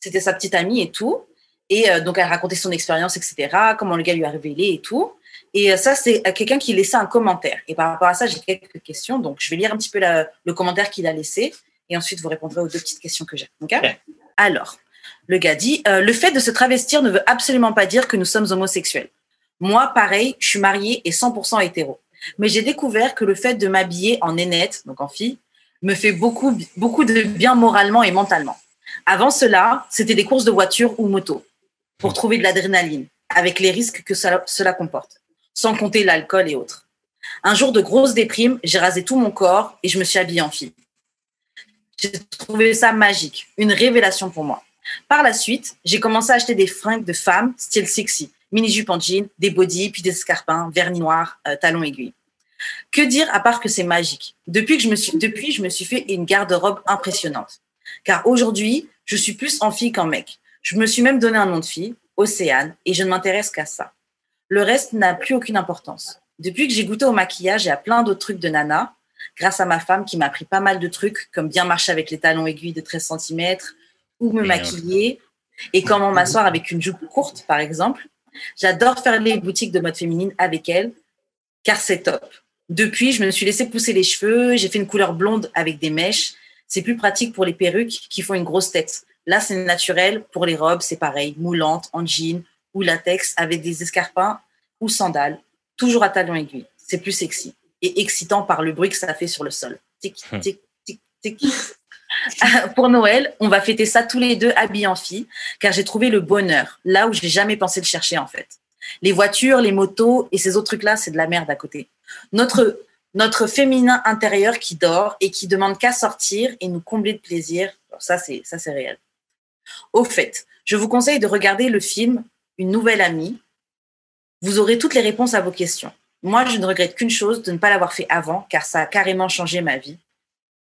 C'était sa petite amie et tout. Et euh, donc, elle racontait son expérience, etc., comment le gars lui a révélé et tout. Et euh, ça, c'est euh, quelqu'un qui laissait un commentaire. Et par rapport à ça, j'ai quelques questions. Donc, je vais lire un petit peu la- le commentaire qu'il a laissé. Et ensuite, vous répondrez aux deux petites questions que j'ai. OK Ok. Alors, le gars dit euh, Le fait de se travestir ne veut absolument pas dire que nous sommes homosexuels. Moi, pareil, je suis mariée et 100% hétéro. Mais j'ai découvert que le fait de m'habiller en nénette, donc en fille, me fait beaucoup, beaucoup de bien moralement et mentalement. Avant cela, c'était des courses de voiture ou moto pour trouver de l'adrénaline, avec les risques que cela comporte, sans compter l'alcool et autres. Un jour de grosse déprime, j'ai rasé tout mon corps et je me suis habillée en fille. J'ai trouvé ça magique, une révélation pour moi. Par la suite, j'ai commencé à acheter des fringues de femmes style sexy, mini-jupe en jean, des bodys, puis des escarpins, vernis noirs, euh, talons aiguilles. Que dire à part que c'est magique? Depuis, que je me suis, depuis, je me suis fait une garde-robe impressionnante. Car aujourd'hui, je suis plus en fille qu'en mec. Je me suis même donné un nom de fille, Océane, et je ne m'intéresse qu'à ça. Le reste n'a plus aucune importance. Depuis que j'ai goûté au maquillage et à plein d'autres trucs de nana, grâce à ma femme qui m'a appris pas mal de trucs, comme bien marcher avec les talons aiguilles de 13 cm, ou me maquiller, et comment m'asseoir avec une jupe courte, par exemple. J'adore faire les boutiques de mode féminine avec elle, car c'est top. Depuis, je me suis laissé pousser les cheveux, j'ai fait une couleur blonde avec des mèches. C'est plus pratique pour les perruques qui font une grosse tête. Là, c'est naturel. Pour les robes, c'est pareil, moulante, en jean ou latex avec des escarpins ou sandales, toujours à talons aiguilles. C'est plus sexy et excitant par le bruit que ça fait sur le sol. Tic, tic, tic, tic. [LAUGHS] Pour Noël, on va fêter ça tous les deux habillés en filles, car j'ai trouvé le bonheur là où j'ai jamais pensé le chercher en fait. Les voitures, les motos et ces autres trucs-là, c'est de la merde à côté. Notre, notre féminin intérieur qui dort et qui demande qu'à sortir et nous combler de plaisir, Alors ça c'est ça c'est réel. Au fait, je vous conseille de regarder le film Une nouvelle amie. Vous aurez toutes les réponses à vos questions. Moi, je ne regrette qu'une chose, de ne pas l'avoir fait avant, car ça a carrément changé ma vie,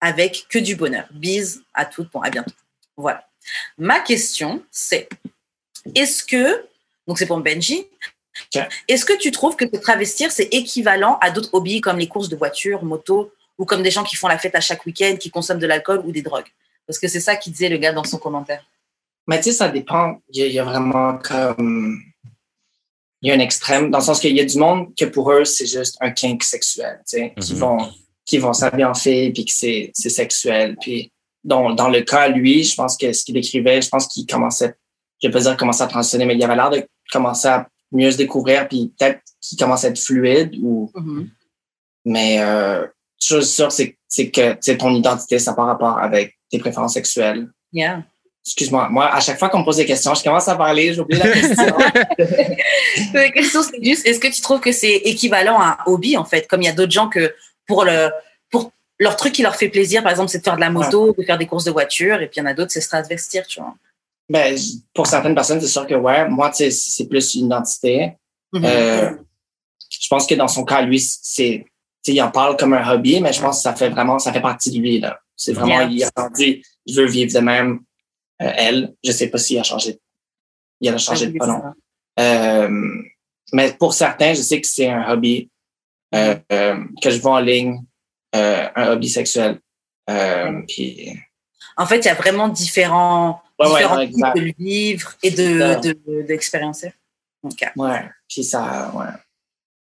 avec que du bonheur. Bise à toutes, bon, à bientôt. Voilà. Ma question, c'est est-ce que, donc c'est pour Benji, est-ce que tu trouves que te travestir, c'est équivalent à d'autres hobbies comme les courses de voiture, moto, ou comme des gens qui font la fête à chaque week-end, qui consomment de l'alcool ou des drogues? Parce que c'est ça qu'il disait le gars dans son commentaire. Mais tu sais, ça dépend. Il y, a, il y a vraiment comme. Il y a un extrême, dans le sens qu'il y a du monde que pour eux, c'est juste un kink sexuel, tu sais, qui Mhm. vont, qui vont s'habiller en fille, puis que c'est, c'est sexuel. Puis, dans, dans le cas, lui, je pense que ce qu'il décrivait, je pense qu'il commençait, je vais pas dire commencer à transitionner, mais il avait l'air de commencer à mieux se découvrir, puis peut-être qu'il commençait à être fluide, ou, mais, euh, chose sûre, c'est, c'est que, tu sais, ton identité, ça n'a pas rapport avec tes préférences sexuelles. Yeah. Excuse-moi, moi, à chaque fois qu'on me pose des questions, je commence à parler, j'oublie la question. [LAUGHS] [LAUGHS] La question, c'est juste, est-ce que tu trouves que c'est équivalent à un hobby, en fait, comme il y a d'autres gens que pour le, pour leur truc qui leur fait plaisir, par exemple, c'est de faire de la moto, de faire des courses de voiture, et puis il y en a d'autres, c'est se travestir, tu vois. ben, pour certaines personnes, c'est sûr que ouais. Moi, tu sais, c'est plus une identité. Mhm. Euh, je pense que dans son cas, lui, c'est, tu sais, il en parle comme un hobby, mais je pense que ça fait vraiment, ça fait partie de lui, là. C'est vraiment, Yeah. il a rendu, il veut vivre de même. Euh, elle, je sais pas s'il a changé, il a changé de pronom. Euh, mais pour certains, je sais que c'est un hobby euh, que je vois en ligne, un hobby sexuel. Puis, En fait, il y a vraiment différents, Ouais, ouais, différents ouais, types de vivre et de, d'expériencer. Ouais, puis ça, ouais.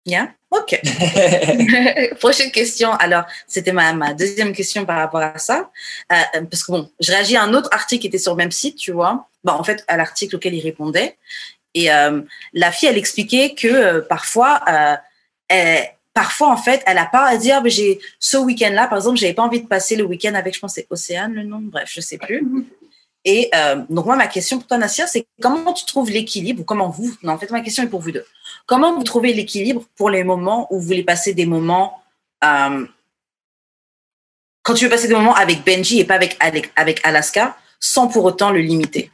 Yeah? Ok. [LAUGHS] Prochaine question. Alors, c'était ma, ma deuxième question par rapport à ça. Euh, parce que bon, je réagis à un autre article qui était sur le même site, tu vois. Bon, en fait, à l'article auquel il répondait. Et euh, la fille, elle expliquait que euh, parfois, elle, parfois, en fait, elle a pas à dire, j'ai ce week-end-là, par exemple, j'avais pas envie de passer le week-end avec, je pense, c'est Océane le nom, bref, je sais plus. Et donc, moi, ma question pour toi, Nassia, c'est comment tu trouves l'équilibre, ou comment vous, non, en fait, ma question est pour vous deux. Comment vous trouvez l'équilibre pour les moments où vous voulez passer des moments, euh, quand tu veux passer des moments avec Benji et pas avec, Alaska, sans pour autant le limiter?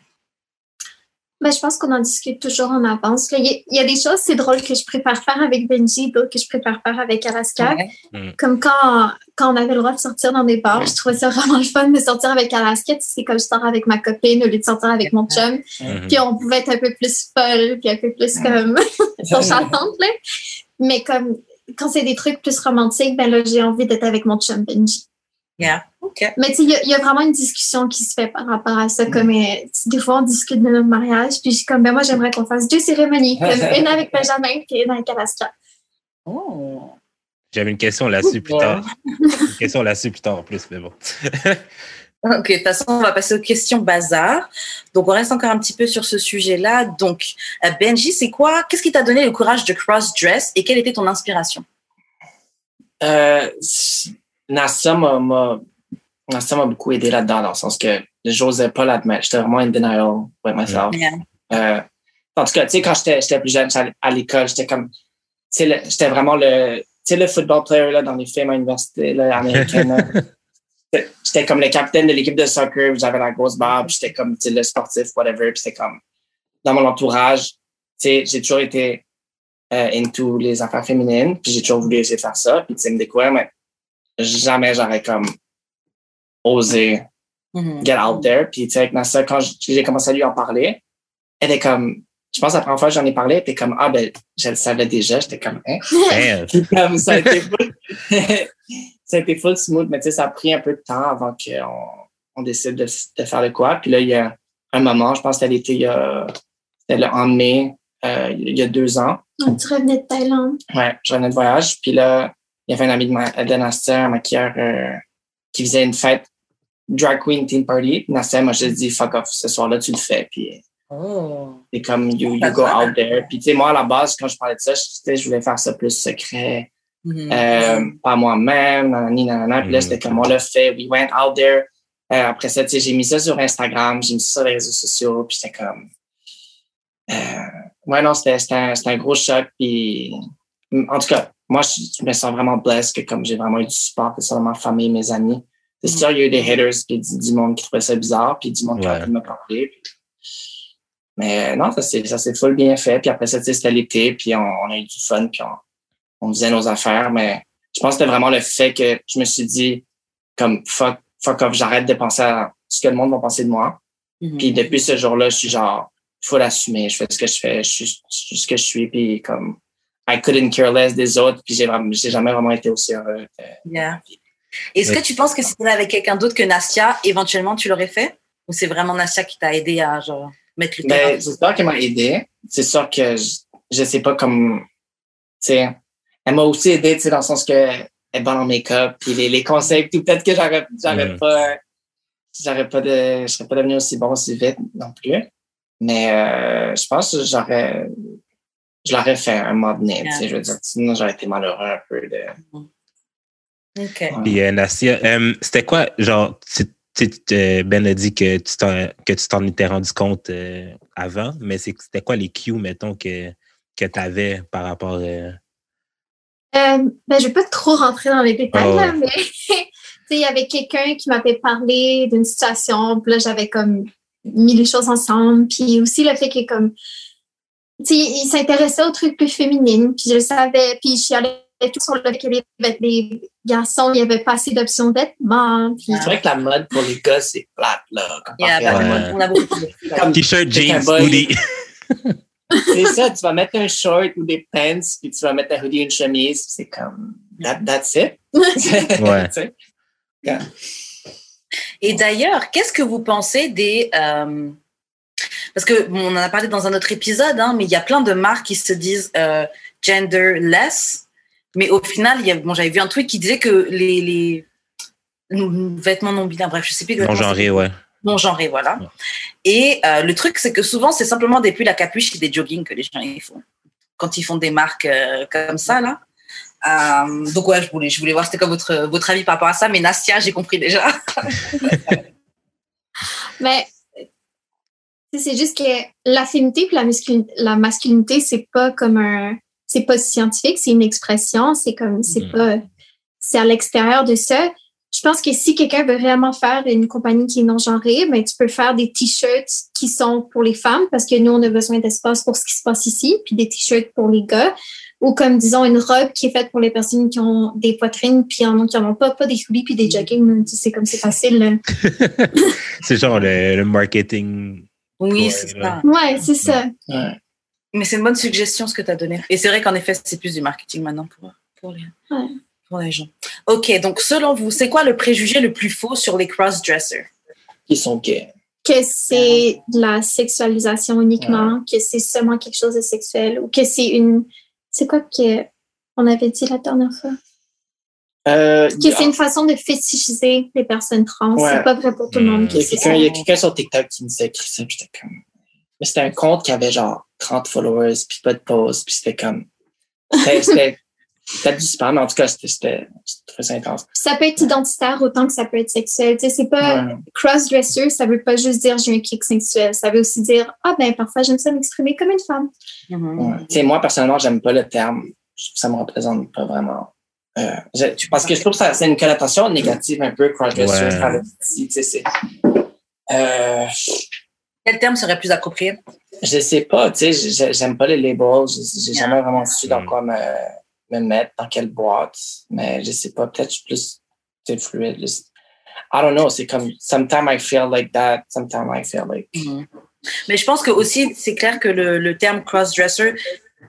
Ben, je pense qu'on en discute toujours en avance. là. Il y, a- il y a des choses, c'est drôle, que je préfère faire avec Benji, d'autres que je préfère faire avec Alaska. Ouais. Comme quand, quand on avait le droit de sortir dans des bars, je trouvais ça vraiment le fun de sortir avec Alaska. Tu sais, C'est comme je sors avec ma copine au lieu de sortir avec mon chum. Mhm. Puis on pouvait être un peu plus folle, puis un peu plus comme [LAUGHS] là. Mais comme quand c'est des trucs plus romantiques, ben là, j'ai envie d'être avec mon chum Benji. Yeah. OK. Mais tu sais, il y, a- il y a vraiment une discussion qui se fait par rapport à ça. Comme euh, des fois, on discute de notre mariage, puis je suis comme, ben moi, j'aimerais qu'on fasse deux cérémonies, [LAUGHS] comme une avec Benjamin, puis une avec Alaska. Oh. J'avais une question là-dessus plus tard. Une question là-dessus plus tard en plus, mais bon. [LAUGHS] Ok, de toute façon, on va passer aux questions bazar. Donc, on reste encore un petit peu sur ce sujet-là. Donc, euh, Benji, c'est quoi Qu'est-ce qui t'a donné le courage de cross-dress et quelle était ton inspiration? Euh, Nassia m'a, Nassia m'a beaucoup aidé là-dedans, dans le sens que j'osais pas l'admettre. J'étais vraiment in denial with myself. Yeah. Euh, en tout cas, tu sais, quand j'étais, j'étais plus jeune, à l'école, j'étais comme, tu sais, le- j'étais vraiment le, tu sais, le football player, là, dans les films à l'université, américaine. [LAUGHS] J'étais- comme le capitaine de l'équipe de soccer, j'avais la grosse barbe, j'étais comme, tu sais, le sportif, whatever, puis c'était comme, dans mon entourage, tu sais, j'ai toujours été euh, into les affaires féminines, puis j'ai toujours voulu essayer de faire ça, puis tu sais, me découvrir, mais jamais j'aurais comme osé Mhm. get out there. Puis, tu sais, avec Nassa, quand j'ai commencé à lui en parler, elle est comme, je pense la première fois que j'en ai parlé, elle était comme, ah, ben, je le savais déjà. J'étais comme, hein? Comme, ça a été full, [LAUGHS] ça a été full smooth, mais tu sais, ça a pris un peu de temps avant qu'on on décide de, de faire le quoi. Puis là, il y a un moment, je pense que c'était l'été, il y a, c'était le- en mai, euh, il y a deux ans. Donc, tu revenais de Thaïlande. Ouais, je revenais de voyage. Puis là, il y avait un ami de, ma, de Nastia, un maquilleur, euh, qui faisait une fête drag queen team party. Nastia m'a juste dit, fuck off, ce soir-là, tu le fais. Puis Oh. c'est comme, you, you go out there. Puis tu sais, moi, à la base, quand je parlais de ça, je, tu sais, je voulais faire ça plus secret, Mhm. euh, pas moi-même, nanani, nanana. Puis là, Mhm. c'était comme, on l'a fait, we went out there. Euh, après ça, tu sais, j'ai mis ça sur Instagram, j'ai mis ça sur les réseaux sociaux, puis c'était comme... Euh, ouais, non, c'était c'était un, c'était un gros choc, puis... En tout cas, moi, je, me sens vraiment blessed que comme j'ai vraiment eu du support, que ce soit ma famille, mes amis. C'est sûr, il y a eu des haters, puis du, du monde qui trouvait ça bizarre, puis du monde qui a Ouais. pu me parler. puis- Mais non, ça s'est full bien fait. Puis après ça, tu sais, c'était l'été, puis on, on a eu du fun, puis on, on faisait nos affaires. Mais je pense que c'était vraiment le fait que je me suis dit, comme, fuck, fuck off, j'arrête de penser à ce que le monde va penser de moi. Mhm. Puis depuis ce jour-là, je suis genre, faut l'assumer. Je fais ce que je fais, je suis, je suis ce que je suis. Puis comme, I couldn't care less des autres. Puis j'ai vraiment, j'ai jamais vraiment été aussi heureux. Yeah. Est-ce Mais- que tu penses que si tu avec quelqu'un d'autre que Nastia, éventuellement, tu l'aurais fait? Ou c'est vraiment Nastia qui t'a aidé à genre, mettre le Ben, terrain c'est sûr qu'elle m'a aidé. C'est sûr que je, je sais pas comme, tu sais, elle m'a aussi aidé, tu sais, dans le sens que elle est bonne en make-up, puis les, les conseils, puis peut-être que j'aurais, j'aurais Mm. pas, j'aurais pas de, je serais pas devenu aussi bon aussi vite non plus. Mais euh, je pense que j'aurais, je l'aurais fait un moment donné, tu sais, je veux dire, sinon j'aurais été malheureux un peu de. Ok. Puis euh, Nastia, euh, c'était quoi, genre, tu- tu sais, Ben a dit que tu t'en, que tu t'en étais rendu compte euh, avant, mais c'est- c'était quoi les cues, mettons, que, que tu avais par rapport. euh, Euh, ben, je vais pas trop rentrer dans les détails, ouais. là, mais [LAUGHS] tu sais, il y avait quelqu'un qui m'avait parlé d'une situation, puis là, j'avais comme mis les choses ensemble, puis aussi le fait que comme, il s'intéressait aux trucs plus féminines, puis je le savais, puis je suis allée tout sur le fait que les, les garçons, il y avait pas assez d'options de vêtements, puis C'est vrai que la mode pour les gars, c'est plate, là. Yeah, comparé à bah, la Ouais. On a beaucoup de Comme- T-shirt, jeans, hoodie. [LAUGHS] C'est ça, tu vas mettre un short ou des pants, puis tu vas mettre un hoodie et une chemise, puis c'est comme, that, that's it. [LAUGHS] Ouais. Et d'ailleurs, qu'est-ce que vous pensez des... euh, Parce que bon, on en a parlé dans un autre épisode, hein, mais il y a plein de marques qui se disent euh, genderless. Mais au final, il y a, bon, j'avais vu un truc qui disait que les, les vêtements non binaires, bref, je sais plus exactement. Non genré, ouais. non genré, voilà. Ouais. Et euh, le truc, c'est que souvent, c'est simplement des pulls à capuche et des joggings que les gens ils font. Quand ils font des marques euh, comme ça, là. Euh, donc, ouais, je voulais, je voulais voir c'était quoi votre, votre avis par rapport à ça. Mais Nastia, j'ai compris déjà. [LAUGHS] Mais c'est juste que la féminité et la, masculinité, la masculinité, c'est pas comme un. C'est pas scientifique, c'est une expression. C'est comme. C'est Mm. pas. C'est à l'extérieur de ça. Je pense que si quelqu'un veut vraiment faire une compagnie qui est non-genrée, ben, tu peux faire des t-shirts qui sont pour les femmes parce que nous, on a besoin d'espace pour ce qui se passe ici, puis des t-shirts pour les gars. Ou comme, disons, une robe qui est faite pour les personnes qui ont des poitrines, puis en ont qui en ont pas, pas des hoodies puis des jogging. Tu sais, comme c'est facile. [LAUGHS] C'est genre le, le marketing. Oui, c'est ça. Ouais, c'est ça. Ouais. Mais c'est une bonne suggestion ce que tu as donné. Et c'est vrai qu'en effet, c'est plus du marketing maintenant pour, pour, les, Ouais. pour les gens. Ok, donc selon vous, c'est quoi le préjugé le plus faux sur les cross-dressers? Ils sont gays. que c'est de la sexualisation uniquement, que c'est seulement quelque chose de sexuel ou que c'est une. C'est quoi que on avait dit la dernière fois? Euh, Que c'est une façon de fétichiser les personnes trans. Ouais. C'est pas vrai pour tout le monde. Mm. Il y a quelqu'un sur TikTok qui nous a écrit ça, j'étais comme. Mais c'était un compte qui avait genre 30 followers, puis pas de pause, puis c'était comme. C'était peut-être du spam, mais en tout cas, c'était- très intense. Ça peut être identitaire autant que ça peut être sexuel. Tu sais, c'est pas Ouais. cross-dresser, ça veut pas juste dire j'ai un kick sexuel. Ça veut aussi dire ah ben parfois j'aime ça m'exprimer comme une femme. Ouais. Tu sais, moi, personnellement, j'aime pas le terme. Ça me représente pas vraiment. Euh, parce que je trouve que ça c'est une connotation négative un peu, Ouais. sais, c'est. Euh, Quel terme serait plus approprié? je sais pas, tu sais, j'ai- j'aime pas les labels. J'ai j'ai jamais vraiment su dans Mm. quoi me, me mettre, dans quelle boîte. Mais je sais pas, peut-être je suis plus fluide. just- I don't know, c'est comme, sometimes I feel like that, sometimes I feel like. Mais je pense que aussi, c'est clair que le, le terme cross-dresser,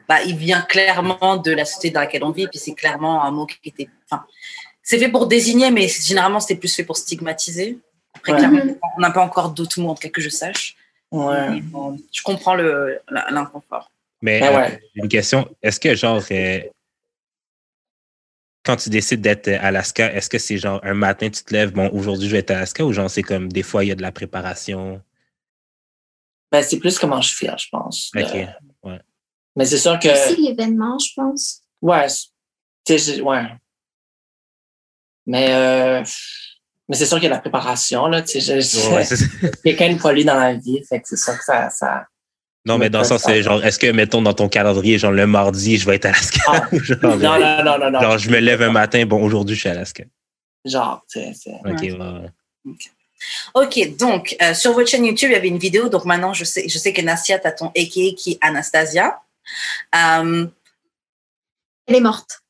bah, il vient clairement de la société dans laquelle on vit, puis c'est clairement un mot qui était. Enfin, c'est fait pour désigner, mais généralement, c'était plus fait pour stigmatiser. Après, Ouais. clairement, on n'a pas encore d'autres mots, en tout cas que je sache. Ouais. Bon, je comprends l'inconfort. Mais euh, ouais. j'ai une question. Est-ce que genre euh, quand tu décides d'être à Alaska, est-ce que c'est genre un matin tu te lèves, bon aujourd'hui je vais être à Alaska ou genre c'est comme des fois il y a de la préparation? Ben, c'est plus comment je feel, je pense. Ok. Mais c'est sûr que. Aussi l'événement, je pense. Ouais, c'est- tu sais, je- ouais. Mais, euh, mais c'est sûr qu'il y a de la préparation, là. Tu sais, je- Ouais, c'est [LAUGHS] quelqu'un de poli dans la vie, fait que c'est sûr que ça. ça... non, mais dans le sens, c'est genre, est-ce que, mettons, dans ton calendrier, genre le mardi, je vais être à Alaska? Ah. [LAUGHS] Genre, Non, non, non, non, non. genre, je me lève un matin, bon, aujourd'hui, je suis à Alaska. Genre, tu sais, c'est. Ok, Ouais. ouais, ouais. Ok, donc euh, sur votre chaîne YouTube, il y avait une vidéo. Donc maintenant, je sais, je sais que Nastia, tu as ton AKA qui est Anastasia. Euh, Elle est morte.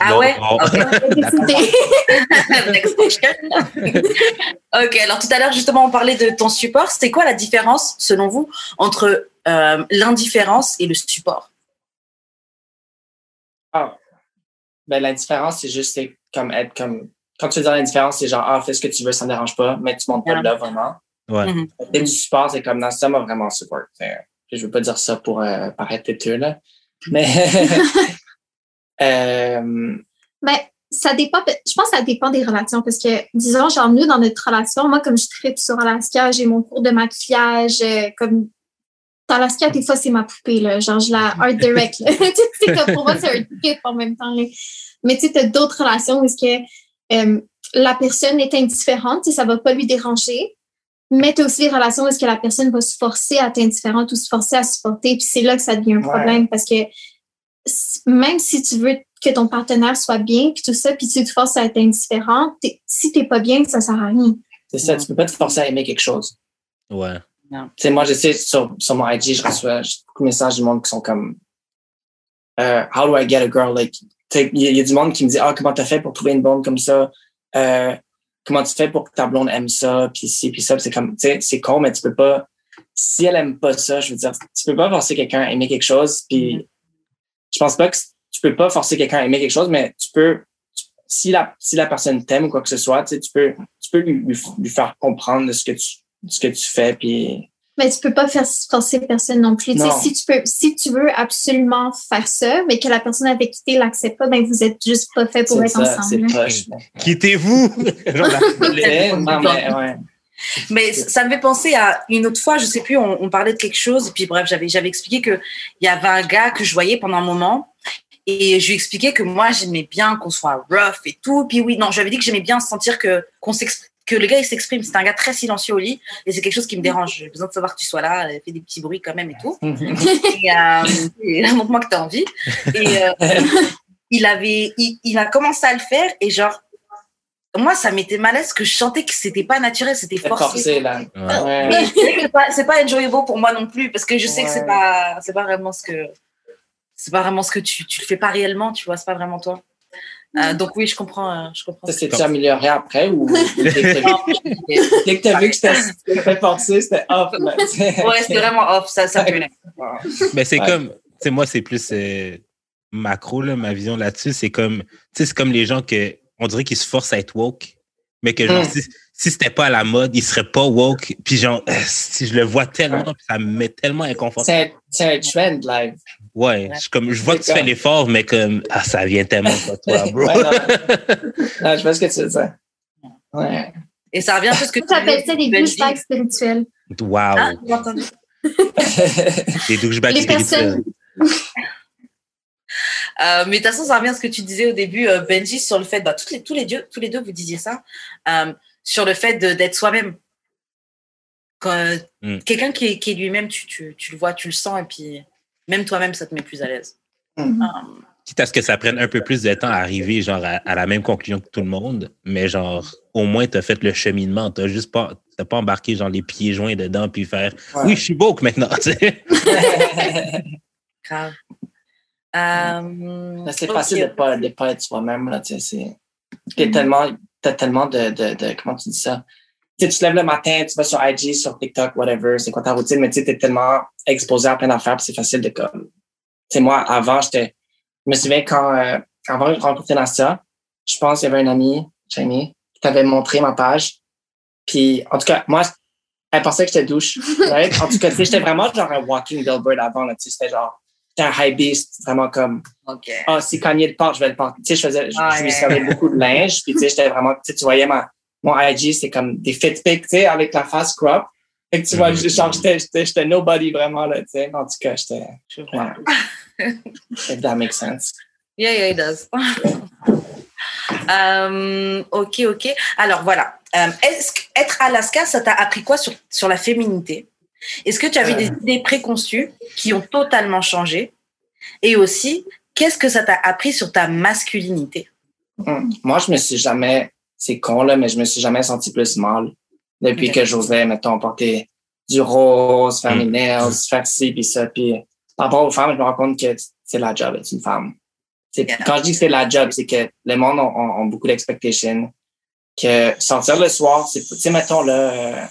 ah Non, ouais? non. [LAUGHS] Ok. Alors tout à l'heure, justement, on parlait de ton support. C'est quoi la différence, selon vous, entre euh, l'indifférence et le support? Ah. Ben, la différence, c'est juste c'est comme être comme. Quand tu dire l'indifférence, c'est genre, ah, fais ce que tu veux, ça me dérange pas, mais tu montes pas de là vraiment. Ouais. Mhm. Et du support, c'est comme, non, ça m'a vraiment support. Je veux pas dire ça pour euh, paraître têteux, là. Mais. [LAUGHS] [LAUGHS] euh, Ben, ça dépend. Je pense que ça dépend des relations parce que, disons, genre, nous, dans notre relation, moi, comme je tripe sur Alaska, j'ai mon cours de maquillage, euh, comme. Dans Alaska, des fois, c'est ma poupée, là. Genre, je la art direct, là. [LAUGHS] tu sais, comme pour moi, c'est un trip en même temps, là. Mais tu sais, t'as d'autres relations où est-ce que euh, la personne est indifférente, tu sais, ça va pas lui déranger. Mais tu as aussi des relations où est-ce que la personne va se forcer à être indifférente ou se forcer à supporter. Puis c'est là que ça devient un Ouais. problème parce que même si tu veux que ton partenaire soit bien, puis tout ça, puis tu te forces à être indifférent, t'es- si t'es pas bien, ça sert à rien. c'est ça, tu peux pas te forcer à aimer quelque chose. Ouais. Tu sais, moi, je sais, sur, sur mon IG, je reçois beaucoup de messages du monde qui sont comme euh, How do I get a girl? Like Il y, a- il y a du monde qui me dit Ah, comment t'as fait pour trouver une blonde comme ça? Euh, Comment tu fais pour que ta blonde aime ça Puis ci, puis ça. C'est comme, tu sais, c'est con, mais tu peux pas. Si elle aime pas ça, je veux dire, tu peux pas forcer quelqu'un à aimer quelque chose. Puis Mhm. je pense pas que tu peux pas forcer quelqu'un à aimer quelque chose, mais tu peux. tu- si la, si la personne t'aime ou quoi que ce soit, tu sais, tu peux, tu peux lui, lui, lui faire comprendre de ce que tu, ce que tu fais. Puis Mais tu peux pas faire forcer personne non plus. Tu sais, Non. Si tu peux, si tu veux absolument faire ça, mais que la personne avec qui t'es l'accepte pas, ben vous êtes juste pas fait pour être ça, ensemble. poche. Quittez-vous! [LAUGHS] Tu [LAUGHS] mais, ça me fait penser à une autre fois, je sais plus, on, on parlait de quelque chose, et puis bref, j'avais, j'avais expliqué qu'il y avait un gars que je voyais pendant un moment, et je lui expliquais que moi, j'aimais bien qu'on soit rough et tout. Puis oui, non, j'avais dit que j'aimais bien sentir que, qu'on que le gars, il s'exprime. C'est un gars très silencieux au lit, et c'est quelque chose qui me dérange. J'ai besoin de savoir que tu sois là, fais des petits bruits quand même et tout. et, euh, [LAUGHS] montre-moi que tu as envie. Et euh, [LAUGHS] il avait, il, il a commencé à le faire, et genre, moi, ça m'était malaise que je sentais que c'était pas naturel, c'était forcé. forcé là. Ouais. Mais c'est pas, c'est pas enjoyable pour moi non plus parce que je sais que c'est pas, c'est pas vraiment ce que, c'est pas vraiment ce que tu, tu le fais pas réellement, tu vois, c'est pas vraiment toi. Euh, donc oui, je comprends, euh, je comprends. Ça s'est-tu amélioré après ou dès que t'as vu- dès que t'as vu que c'était [LAUGHS] forcer, c'était off là. tu. [LAUGHS] Ouais, c'était vraiment off, ça, ça me Mais c'est Ouais. comme, tu sais, moi, c'est plus euh, macro, là, ma vision là-dessus. C'est comme, tu sais, c'est comme les gens que, on dirait qu'ils se forcent à être woke, mais que, genre, Mm. si, si c'était pas à la mode, ils seraient pas woke. Puis, genre, euh, [LAUGHS] si je le vois tellement, ça me met tellement inconfortable. C'est un, c'est un trend live. Ouais, je, suis comme, je vois que tu fais l'effort, mais comme, ah, ça vient tellement pas de toi, bro. Ouais, non. Non, [LAUGHS] je vois ce que tu veux dire. Ouais. Et ça revient à ce que On s'appelle ça des douchebags spirituels. Wow, Ah, j'ai entendu. [LAUGHS] des douchebags spirituels. personnes- Euh, mais de toute façon, ça revient à ce que tu disais au début, euh, Benji, sur le fait, bah, toutes les, tous, les deux, tous les deux, vous disiez ça, euh, sur le fait de- d'être soi-même. Quand, Mm. Quelqu'un qui est, qui est lui-même, tu, tu, tu le vois, tu le sens, et puis même toi-même, ça te met plus à l'aise. Mm. Euh, Quitte à ce que ça prenne un peu plus de temps à arriver, genre, à, à la même conclusion que tout le monde, mais genre, au moins, t'as fait le cheminement. T'as juste pas, t'as pas embarqué, genre, les pieds joints dedans, puis faire, Ouais. oui, je suis woke maintenant, tu sais. [LAUGHS] grave. C'est ok. facile de pas, de pas être soi-même, là, tu sais, c'est, t'es tellement, t'as tellement de, de, de, comment tu dis ça? Tu te lèves le matin, tu vas sur IG, sur TikTok, whatever, c'est quoi ta routine, mais tu sais, t'es tellement exposé à plein d'affaires, c'est facile de comme, tu sais, moi, avant, j'étais, je me souviens quand, euh, avant de rencontrer Nastia, je pense qu'il y avait un ami, Jamie, qui t'avait montré ma page, puis, en tout cas, moi, elle pensait que j'étais douche, [LAUGHS] right? En tout cas, tu sais, j'étais vraiment genre un walking billboard avant, là, tu sais, c'était genre, j'étais un high beast, vraiment comme, Ok. ah, si Kanye le porte, je vais le porter. Tu sais, je faisais, je, Ah, je lui servais beaucoup de linge, puis tu sais, j'étais vraiment, tu sais, tu voyais ma, mon IG, c'était comme des fit pics, tu sais, avec la face crop. Fait que tu vois, Mhm. genre, j'étais, nobody vraiment, là, tu sais. En tout cas, j'étais, ouais. [LAUGHS] If that makes sense. Yeah, yeah, it does. Euh, [LAUGHS] ok, ok. Alors voilà. Euh, est-ce que être Alaska, ça t'a appris quoi sur, sur la féminité? Est-ce que tu avais des Euh. idées préconçues qui ont totalement changé? Et aussi, qu'est-ce que ça t'a appris sur ta masculinité? Hum. Moi, je me suis jamais, c'est con, là, mais je me suis jamais senti plus mal depuis que j'osais, mettons, porter du rose, faire mes Mm. nails, faire ci, puis ça. Puis par rapport aux femmes, je me rends compte que c'est la job d'être une femme. C'est- Yeah. Quand je dis que c'est la job, c'est que le monde a, a- a beaucoup d'expectations. Que sortir le soir, c'est, tu sais, mettons, là, euh,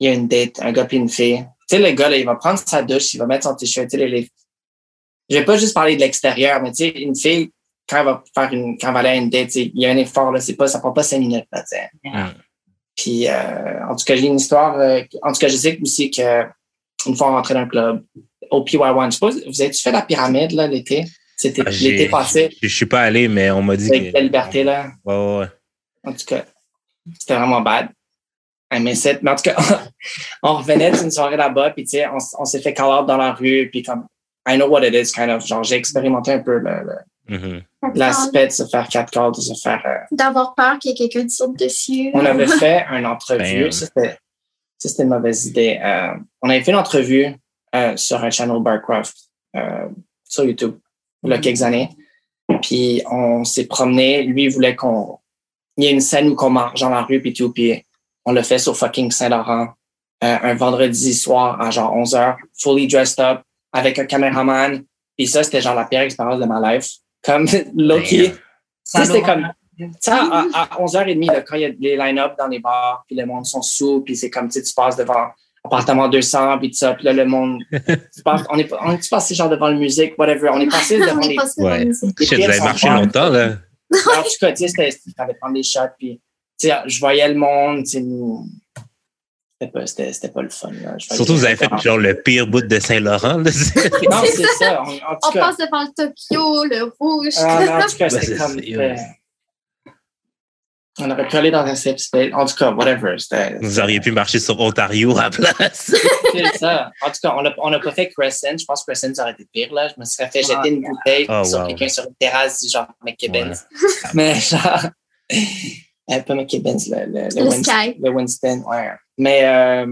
il y a une date, un gars puis une fille. Tu sais, le gars, là, il va prendre sa douche, il va mettre son t-shirt, tu sais, les, les- je vais pas juste parler de l'extérieur, mais tu sais, une fille, quand elle va faire une, quand elle va aller à une date, tu sais, il y a un effort, là, c'est pas, ça prend pas cinq minutes, là, tu sais. Mm. Puis, euh, en tout cas, j'ai une histoire, euh, en tout cas, je sais aussi que une fois on rentrait dans un club, au PY1, je sais pas, vous avez-tu fait la pyramide, là, l'été? C'était Ah, l'été passé, Je, je suis pas allé, mais on m'a dit avec que. la liberté, là? Ouais, ouais, ouais. En tout cas, c'était vraiment bad. I miss it. Mais en tout cas, [LAUGHS] on revenait d'une soirée là-bas, puis tu sais, on s'est fait call out dans la rue, puis comme, I know what it is, kind of. Genre, j'ai expérimenté un peu le- le- Mhm. l'aspect de se faire quatre calls, de se faire. euh, D'avoir peur qu'il y ait quelqu'un qui saute dessus. on avait [LAUGHS] fait une entrevue, Ben, ça c'était ça, c'était une mauvaise idée. Euh, on avait fait une entrevue euh, sur un channel Barcroft euh, sur YouTube il y a quelques années. Puis on s'est promené. Lui, il voulait qu'on. Il y a une scène où on marche dans la rue puis tout. Puis on l'a fait sur fucking Saint-Laurent euh, un vendredi soir à genre 11 h fully dressed up, avec un caméraman. Puis ça, c'était genre la pire expérience de ma life. Comme Loki. Damn. Ça, c'était comme. Ça, à, à 11h30, là, quand il y a des line-up dans les bars, puis le monde sont sous, puis c'est comme, tu sais, tu passes devant appartement 200, puis tout ça, puis là, le monde, tu passes, on est, on est passé genre devant la musique, whatever, on est passé [LAUGHS] On devant est les, Ouais. les sont marché fun. longtemps, là. En tout cas, tu sais, c'était, prendre des shots, puis, tu sais, je voyais le monde, tu sais, nous- c'était pas, c'était, c'était pas le fun, là. Surtout, vous avez fait genre le pire bout de Saint-Laurent. [LAUGHS] Non, c'est ça, en, en tout On cas. passe devant le Tokyo, le rouge. Ah, non, en tout cas, [LAUGHS] c'était c'est comme, ça, ouais. c'était- On aurait pu aller dans un safe space. En tout cas, whatever. c'était- Vous auriez pu marcher sur Ontario à la place. [LAUGHS] C'est ça. En tout cas, on n'a pas fait Crescent. Je pense que Crescent, ça aurait été pire. Là. Je me serais fait jeter une bouteille Oh, sur wow. quelqu'un sur une terrasse, du genre McKibbins. Mais genre, euh, pas McKibbins, le, le, le, Le Winston, Sky. le Winston. Ouais. Mais euh,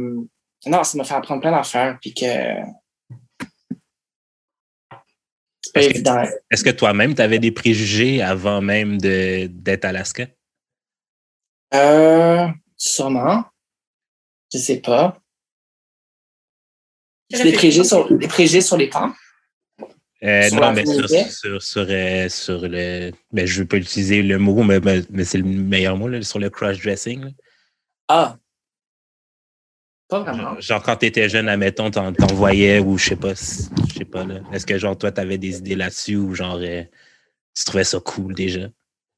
non, ça m'a fait apprendre plein d'affaires. Puis que c'est pas Est-ce que- évident. Est-ce que toi-même, tu avais des préjugés avant même de- d'être à Alaska? Euh, sûrement. Je sais pas. Des préjugés sur, des préjugés sur les femmes? Euh, non, mais sur, sur, sur, euh, sur le. Ben, je ne veux pas utiliser le mot, mais, mais, mais c'est le meilleur mot, là, sur le cross-dressing. Ah. Pas vraiment. Genre, genre, quand tu étais jeune, admettons, t'en t'en voyais ou je sais pas, je sais pas, là. Est-ce que, genre, toi, tu avais des idées là-dessus ou, genre, euh, tu trouvais ça cool déjà?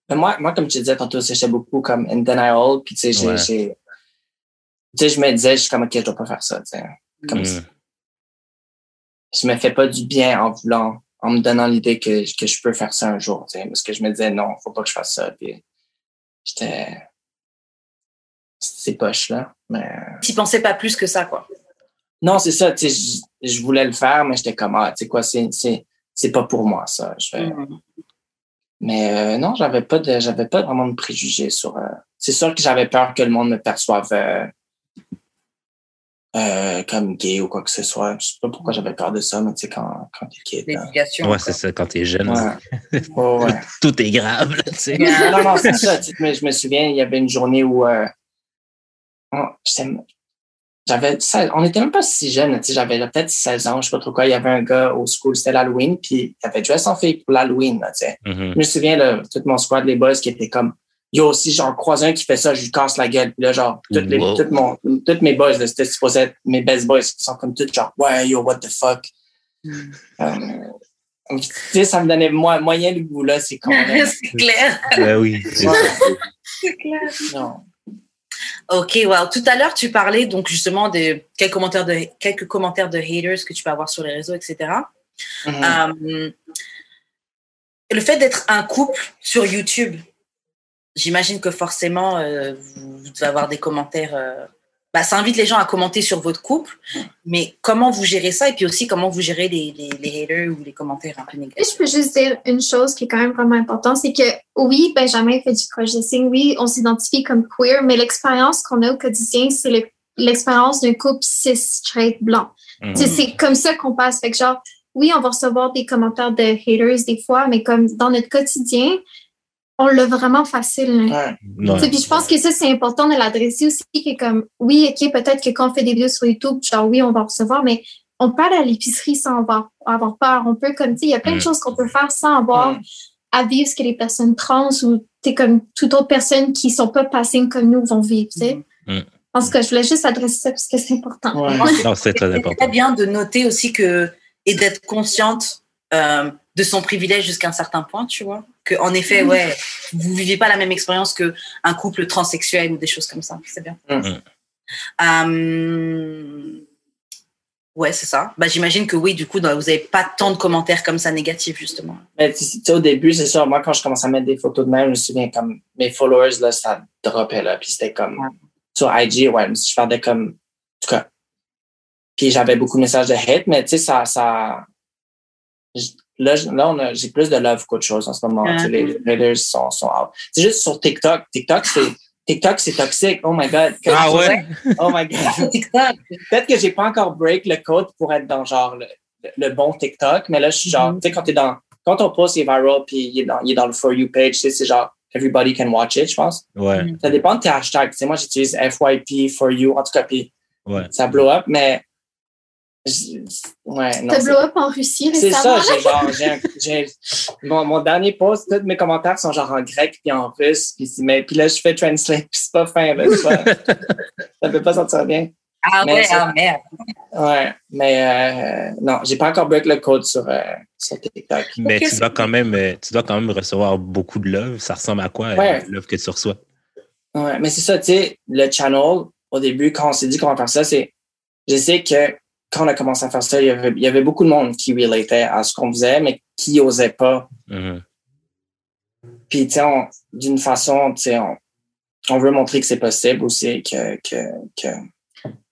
Mais moi, moi, comme tu disais tantôt, j'étais beaucoup comme in denial. Puis, tu sais, j'ai- Ouais. j'ai. Tu sais, je me disais, je suis comme, OK, je dois pas faire ça. tu sais. Comme Mm. Je me fais pas du bien en voulant, en me donnant l'idée que, que je peux faire ça un jour. tu sais, Parce que je me disais, non, faut pas que je fasse ça. Puis, j'étais. C'est poche, là. Mais. Tu pensais pas plus que ça, quoi. Non, c'est ça. Tu sais, je, je voulais le faire, mais j'étais comme, ah, tu sais quoi, c'est, c'est, pas pour moi, ça. Je vais- Mhm. Mais euh, non, j'avais pas de, j'avais pas vraiment de préjugés sur. euh, c'est sûr que j'avais peur que le monde me perçoive euh, euh, comme gay ou quoi que ce soit. Je sais pas pourquoi j'avais peur de ça, mais tu sais, quand, quand t'es kid. L'éducation. Ouais, c'est ça, quand t'es jeune, Ouais. [LAUGHS] Tout est grave, tu sais. non, non, non, c'est ça. tu sais, mais je me souviens, il y avait une journée où euh, on- j'étais- j'avais 16 on était même pas si jeunes, tu sais, j'avais peut-être 16 ans, je sais pas trop quoi. Il y avait un gars au school, c'était l'Halloween, puis il avait dress en fille pour l'Halloween, tu sais. Mhm. Je me souviens, là, tout mon squad, les boys qui étaient comme, yo, si j'en croise un qui fait ça, je lui casse la gueule. Puis là, genre, toutes, les, Wow. toutes, mon, toutes mes boys, c'était supposé être mes best boys, qui sont comme toutes genre, ouais, yo, what the fuck. Euh, tu sais, ça me donnait moi, moyen le goût, là, c'est con. là. [LAUGHS] c'est clair. Ben oui, c'est Ouais. clair. Non. Ok, wow. Tout à l'heure, tu parlais donc justement de quelques commentaires de, quelques commentaires de haters que tu peux avoir sur les réseaux, etc. Mhm. Euh, le fait d'être un couple sur YouTube, j'imagine que forcément, euh, vous, vous devez avoir des commentaires. euh, bah, ça invite les gens à commenter sur votre couple, mais comment vous gérez ça et puis aussi comment vous gérez les, les, les haters ou les commentaires un peu négatifs? je peux juste dire une chose qui est quand même vraiment importante, c'est que oui, Benjamin fait du cross-dressing, oui, on s'identifie comme queer, mais l'expérience qu'on a au quotidien, c'est le- l'expérience d'un couple cis, straight, blanc. Mhm. Tu sais, C'est comme ça qu'on passe. Fait que genre, oui, on va recevoir des commentaires de haters des fois, mais comme dans notre quotidien, on l'a vraiment facile. Ouais. Sais, Puis je pense que ça, c'est important de l'adresser aussi, que comme, oui, OK, peut-être que quand on fait des vidéos sur YouTube, genre, oui, on va recevoir, mais on peut aller à l'épicerie sans avoir, avoir peur. On peut, comme, tu sais, il y a plein de Mm. choses qu'on peut faire sans avoir Mm. à vivre ce que les personnes trans ou, tu comme toute autre personne qui sont pas passées comme nous vont vivre, tu sais. Mm. En tout cas, je voulais juste adresser ça parce que c'est important. Ouais. Non, c'est très C'est important. très bien de noter aussi que et d'être consciente euh, de son privilège jusqu'à un certain point, tu vois. Que en effet, Mm. ouais, vous vivez pas la même expérience que un couple transsexuel ou des choses comme ça. C'est bien. Mm. Euh, ouais, c'est ça. Bah, j'imagine que oui, du coup, vous avez pas tant de commentaires comme ça négatifs justement. Mais tu sais, au début, c'est sûr, moi, quand je commençais à mettre des photos de même, je me souviens comme mes followers, là, ça dropait, là. Puis c'était comme, Ouais. sur IG, ouais, je parlais comme, en tout cas. Puis j'avais beaucoup de messages de hate, mais tu sais, ça, là, là, on a, j'ai plus de love qu'autre chose en ce moment. Ouais. Tu sais, Les haters sont, sont out. C'est juste sur TikTok. TikTok, c'est, TikTok, c'est toxique. Oh my God. Ah ouais? Oh my God. [LAUGHS] TikTok. Peut-être que j'ai pas encore break le code pour être dans genre le, le bon TikTok, mais là, je suis genre, Mhm. tu sais, quand t'es dans, quand ton post est viral puis il est dans, il est dans le For You page, c'est genre, everybody can watch it, je pense. Ouais, Ça dépend de tes hashtags. Tu sais, moi, j'utilise FYP, For You, en tout cas, puis ouais. ça blow up, mais, ouais, non. Blow up en Russie C'est ça, j'ai genre, j'ai, mon, mon dernier post, tous mes commentaires sont genre en grec puis en russe, puis, mais, puis là, je fais translate, puis c'est pas fin, là, tu vois. [LAUGHS] ça peut pas sortir bien. Ah Mais ouais, ça- ah merde. Ouais, mais euh, non, j'ai pas encore break le code sur, euh, sur TikTok. Mais tu dois quand même, euh, tu dois quand même recevoir beaucoup de love. Ça ressemble à quoi, euh, Ouais. love que tu reçois? Ouais, mais c'est ça, tu sais, le channel, au début, quand on s'est dit qu'on va faire ça, c'est, je sais que quand on a commencé à faire ça, il y avait, il y avait beaucoup de monde qui relatait à ce qu'on faisait, mais qui osait pas. Mhm. Puis, tu sais, d'une façon, tu sais, on, on veut montrer que c'est possible aussi, que, que, que...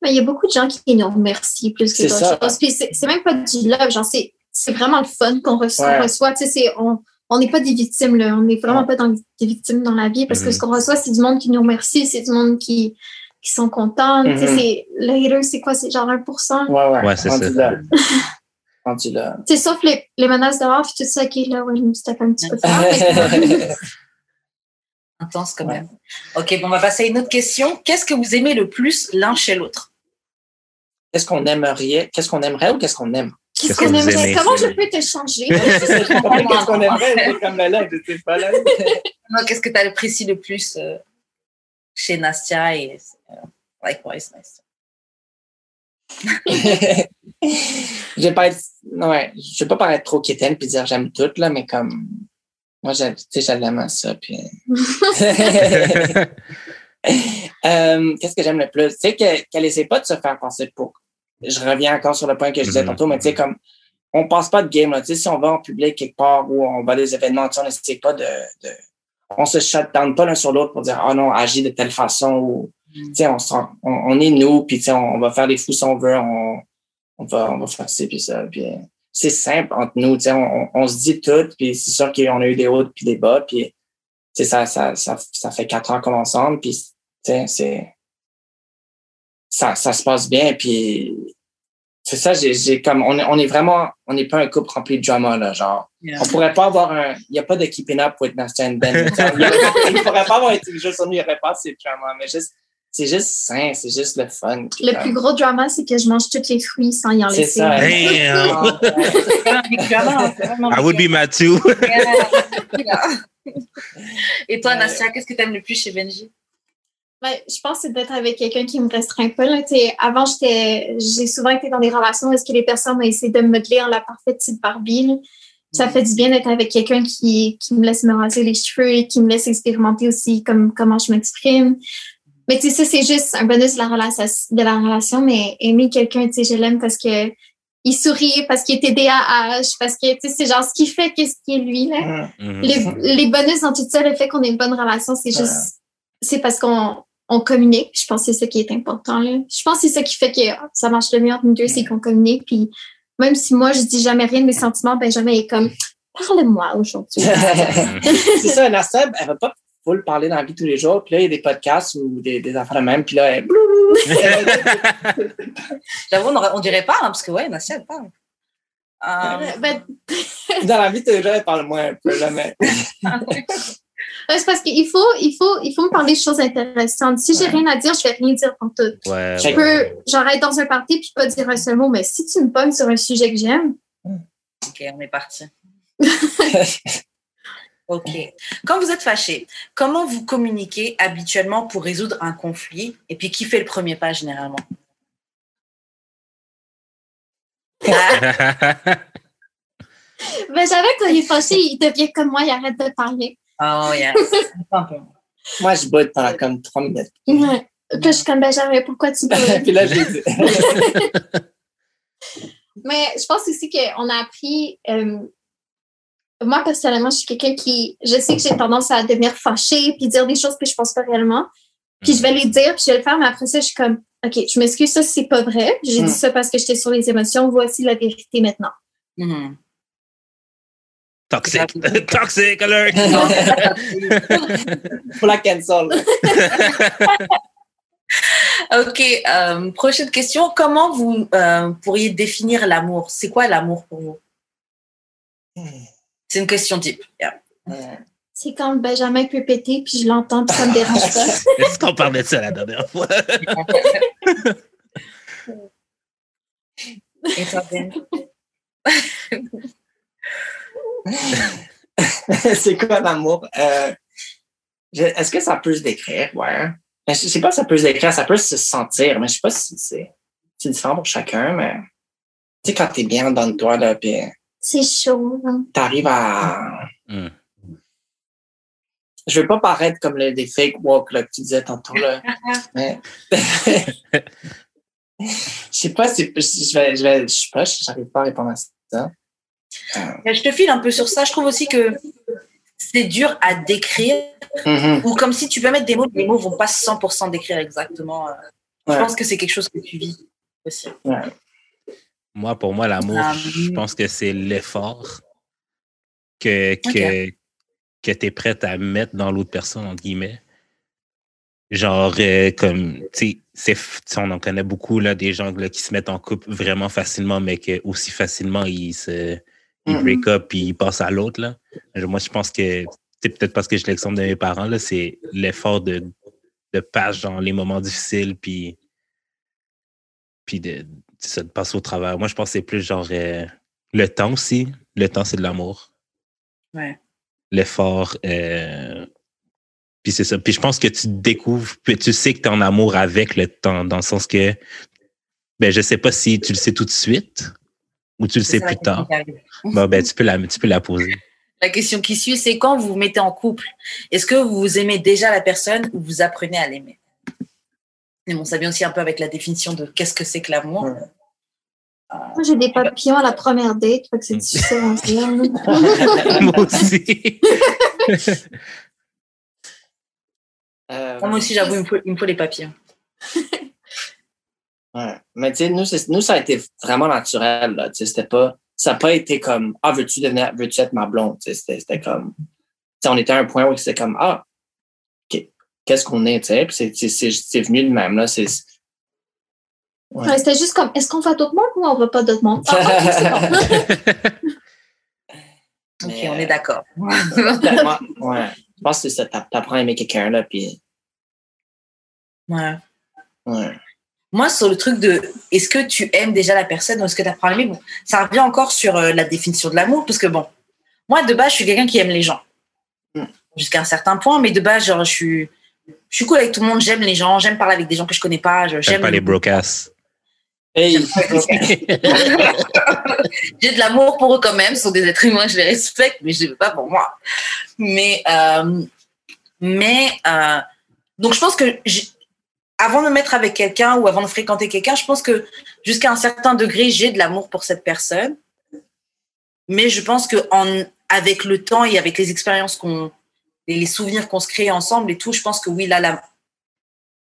Mais il y a beaucoup de gens qui nous remercient plus que d'autres choses. Puis c'est c'est même pas du love, genre c'est c'est vraiment le fun qu'on reçoit. Ouais. qu'on reçoit. Tu sais, c'est- on on n'est pas des victimes, là. On n'est vraiment Ouais. pas dans, des victimes dans la vie parce que Mhm. ce qu'on reçoit, c'est du monde qui nous remercie, c'est du monde qui, qui sont contents. C'est- le hater, c'est quoi? C'est genre 1%. Ouais, ouais. Ouais, c'est ça. là. [LAUGHS] sauf les, les menaces dehors, puis tout ça qui est là, ouais, je me suis tapé un petit peu fort. [LAUGHS] [LAUGHS] Intense quand même. Ok, bon, on va passer à une autre question. Qu'est-ce que vous aimez le plus l'un chez l'autre? Qu'est-ce qu'on aimerait, qu'est-ce qu'on aimerait ou qu'est-ce qu'on aime? Qu'est-ce Qu'est-ce que qu'on aimerait? aimez? Comment je peux te changer? Qu'est-ce qu'on aimerait, c'est comme là, je sais pas là. Qu'est-ce que tu apprécies le plus euh, chez Nastia et euh, likewise Nastia [LAUGHS] je vais pas être, ouais, je vais pas paraître trop quétaine puis dire j'aime tout, là, mais comme, moi, j'aime, tu sais, j'aime ça, puis. [LAUGHS] Euh, qu'est-ce que j'aime le plus? Tu sais, que- qu'elle essaie pas de se faire passer pour. Je reviens encore sur le point que je disais Mhm. tantôt, mais tu sais, comme, on passe pas de game, là. Tu sais, si on va en public quelque part ou on va à des événements, tu sais, on essaie pas de, de, on se shutdown pas l'un sur l'autre pour dire, ah non, agis de telle façon ou, sais, on, on, on est nous, puis on, on va faire des fous si on veut, on, on va, on va faire ci puis ça, puis c'est simple entre nous, on, se dit tout, puis c'est sûr qu'on a eu des hauts puis des bas, puis ça, ça, ça, ça fait quatre ans qu'on est ensemble, puis c'est, ça, ça se passe bien, puis c'est ça, j'ai, comme, on est, on est vraiment, on n'est pas un couple rempli de drama, là, genre. Yeah. On pourrait pas avoir un, il n'y a pas de keeping up with Nastia and Ben. [LAUGHS] Il y pourrait pas avoir été juste sur nous, il n'y aurait pas ces dramas, mais juste, c'est juste sain, c'est juste le fun. Le comme- plus gros drama, c'est que je mange tous les fruits sans y en C'est laisser. ça. [LAUGHS] Damn! I would be mad too. [LAUGHS] Et toi, Ouais. Nastia, qu'est-ce que tu aimes le plus chez Benji? Ben, je pense que c'est d'être avec quelqu'un qui me restreint pas. Là. Avant, j'étais, j'ai souvent été dans des relations où est-ce que les personnes ont essayé de me modeler en la parfaite petite Barbie. là. Ça fait du bien d'être avec quelqu'un qui, qui me laisse me raser les cheveux et qui me laisse expérimenter aussi comme, comment je m'exprime. Mais tu sais, ça, c'est juste un bonus de la relation, de la relation mais aimer quelqu'un, tu sais, je l'aime parce que il sourit, parce qu'il est TDAH, parce que, tu sais, c'est genre ce qui fait qu'est-ce qui est lui, là. Mhm. les, les bonus dans tout ça, le fait qu'on ait une bonne relation, c'est juste, c'est parce qu'on on communique. Je pense que c'est ça qui est important. Là. Je pense que c'est ça qui fait que ça marche le mieux entre nous deux, c'est qu'on communique. Puis même si moi, je dis jamais rien de mes sentiments, Benjamin est comme, parle-moi aujourd'hui. [LAUGHS] c'est ça, Nastia, elle va pas full parler dans la vie tous les jours. Puis là, il y a des podcasts ou des, des affaires de même. Puis là, elle... [LAUGHS] J'avoue, on, on dirait pas, hein, parce que ouais, Nastia, elle parle. Euh, Ben, dans la vie tous les jours, elle parle moins un peu. Là, mais... [LAUGHS] c'est parce qu'il faut, il faut, il faut me parler de choses intéressantes. Si j'ai rien à dire, je vais rien dire pour tout. Ouais, Je Ouais. peux, genre, être dans un party puis pas dire un seul mot, mais si tu me pognes sur un sujet que j'aime, ok, on est parti. [LAUGHS] Ok. Quand vous êtes fâché, comment vous communiquez habituellement pour résoudre un conflit? Et puis, qui fait le premier pas généralement? [LAUGHS] [LAUGHS] Ah, Benjamin, quand il est fâché, il devient comme moi, il arrête de parler. Oh, yes. [LAUGHS] Moi, je boite pendant comme trois minutes. Ouais. Puis je suis comme Benjamin, pourquoi tu peux? [LAUGHS] Puis là, j'ai dit. [LAUGHS] Mais je pense aussi qu'on a appris. euh, moi, personnellement, je suis quelqu'un qui. Je sais que j'ai tendance à devenir fâchée puis dire des choses que je pense pas réellement. Puis je vais les dire, puis je vais le faire, mais après ça, je suis comme, OK, je m'excuse, ça, c'est pas vrai. J'ai Mm. dit ça parce que j'étais sur les émotions. Voici la vérité maintenant. Mhm. Toxic. [LAUGHS] Toxic alert. [LAUGHS] Faut la cancel. [LAUGHS] Ok, euh, prochaine question. Comment vous euh, pourriez définir l'amour? C'est quoi l'amour pour vous? C'est une question type. Yeah. C'est quand Benjamin peut péter, puis je l'entends, puis ça me dérange pas. Est-ce qu'on parlait de ça la dernière fois? Et toi, Ben? [LAUGHS] c'est quoi l'amour? Euh, Est-ce que ça peut se décrire? Ouais. Mais je sais pas si ça peut se décrire, ça peut se sentir, mais je sais pas si c'est différent pour chacun, mais tu sais, quand t'es bien dans toi, là, puis C'est chaud. hein. t'arrives à. Hmm. Je veux pas paraître comme le, des fake walk là, que tu disais tantôt, là. mais. [LAUGHS] Je sais pas si je vais, je vais, je sais pas, j'arrive pas à répondre à ça. Mais Je te file un peu sur ça. Je trouve aussi que c'est dur à décrire. Mhm. Ou comme si tu peux mettre des mots, les mots vont pas 100% décrire exactement. Je pense que c'est quelque chose que tu vis aussi. Moi, pour moi, l'amour, Ah, je pense que c'est l'effort que, que, que tu es prête à mettre dans l'autre personne, entre guillemets. Genre, euh, comme, tu sais, tu on en connaît beaucoup, là, des gens là, qui se mettent en couple vraiment facilement, mais que aussi facilement, ils se ils Mhm. break up puis ils passent à l'autre, là. Moi, je pense que, c'est peut-être parce que j'ai l'exemple de mes parents, là, c'est l'effort de, de passer dans les moments difficiles, puis, puis de, de passer au travers. Moi, je pense que c'est plus genre euh, le temps aussi. Le temps, c'est de l'amour. Ouais. L'effort. euh, puis c'est ça. Puis je pense que tu découvres, puis tu sais que tu es en amour avec le temps, dans le sens que, ben, je sais pas si tu le sais tout de suite ou tu le sais plus tard. Bon, ben, tu peux la, tu peux la poser. [LAUGHS] La question qui suit, c'est quand vous vous mettez en couple, est-ce que vous aimez déjà la personne ou vous apprenez à l'aimer? Et bon, ça vient aussi un peu avec la définition de qu'est-ce que c'est que l'amour. Ouais. Moi, j'ai des papillons à la première date, fait que c'est [LAUGHS] dire. [LAUGHS] Moi aussi. Euh, Moi aussi, j'avoue, il me faut, il me faut les papiers. Ouais. Mais tu sais, nous, nous, ça a été vraiment naturel. Là. Tu sais, C'était pas, ça n'a pas été comme Ah, veux-tu devenir, veux-tu être ma blonde? Tu sais, C'était c'était comme. tu sais, on était à un point où c'était comme Ah, OK, qu'est-ce qu'on est? tu sais? Puis c'est- c'est- c'est c'est venu de même. Là. C'est, Ouais. Ouais, C'était juste comme, est-ce qu'on va d'autres monde ou on va pas d'autres monde? Ah, [LAUGHS] ok, Mais, on euh, est d'accord. Moi, ouais. Je pense que c'est ça. t'a- T'apprends à aimer quelqu'un, là, puis. Ouais. Ouais. Moi, sur le truc de est-ce que tu aimes déjà la personne ou est-ce que tu apprends à l'aimer, bon, ça revient encore sur euh, la définition de l'amour, parce que bon, moi, de base, je suis quelqu'un qui aime les gens. Jusqu'à un certain point, mais de base, genre, je suis, je suis cool avec tout le monde, j'aime les gens, j'aime parler avec des gens que je connais pas, je- J'aime pas les brocasses. Hey, [LAUGHS] J'ai de l'amour pour eux quand même, ce sont des êtres humains, je les respecte, mais je ne veux pas pour moi. Mais, euh, mais euh, donc je pense que avant de me mettre avec quelqu'un ou avant de fréquenter quelqu'un, je pense que jusqu'à un certain degré, j'ai de l'amour pour cette personne. Mais je pense que en, avec le temps et avec les expériences qu'on, les souvenirs qu'on se crée ensemble et tout, je pense que oui, là,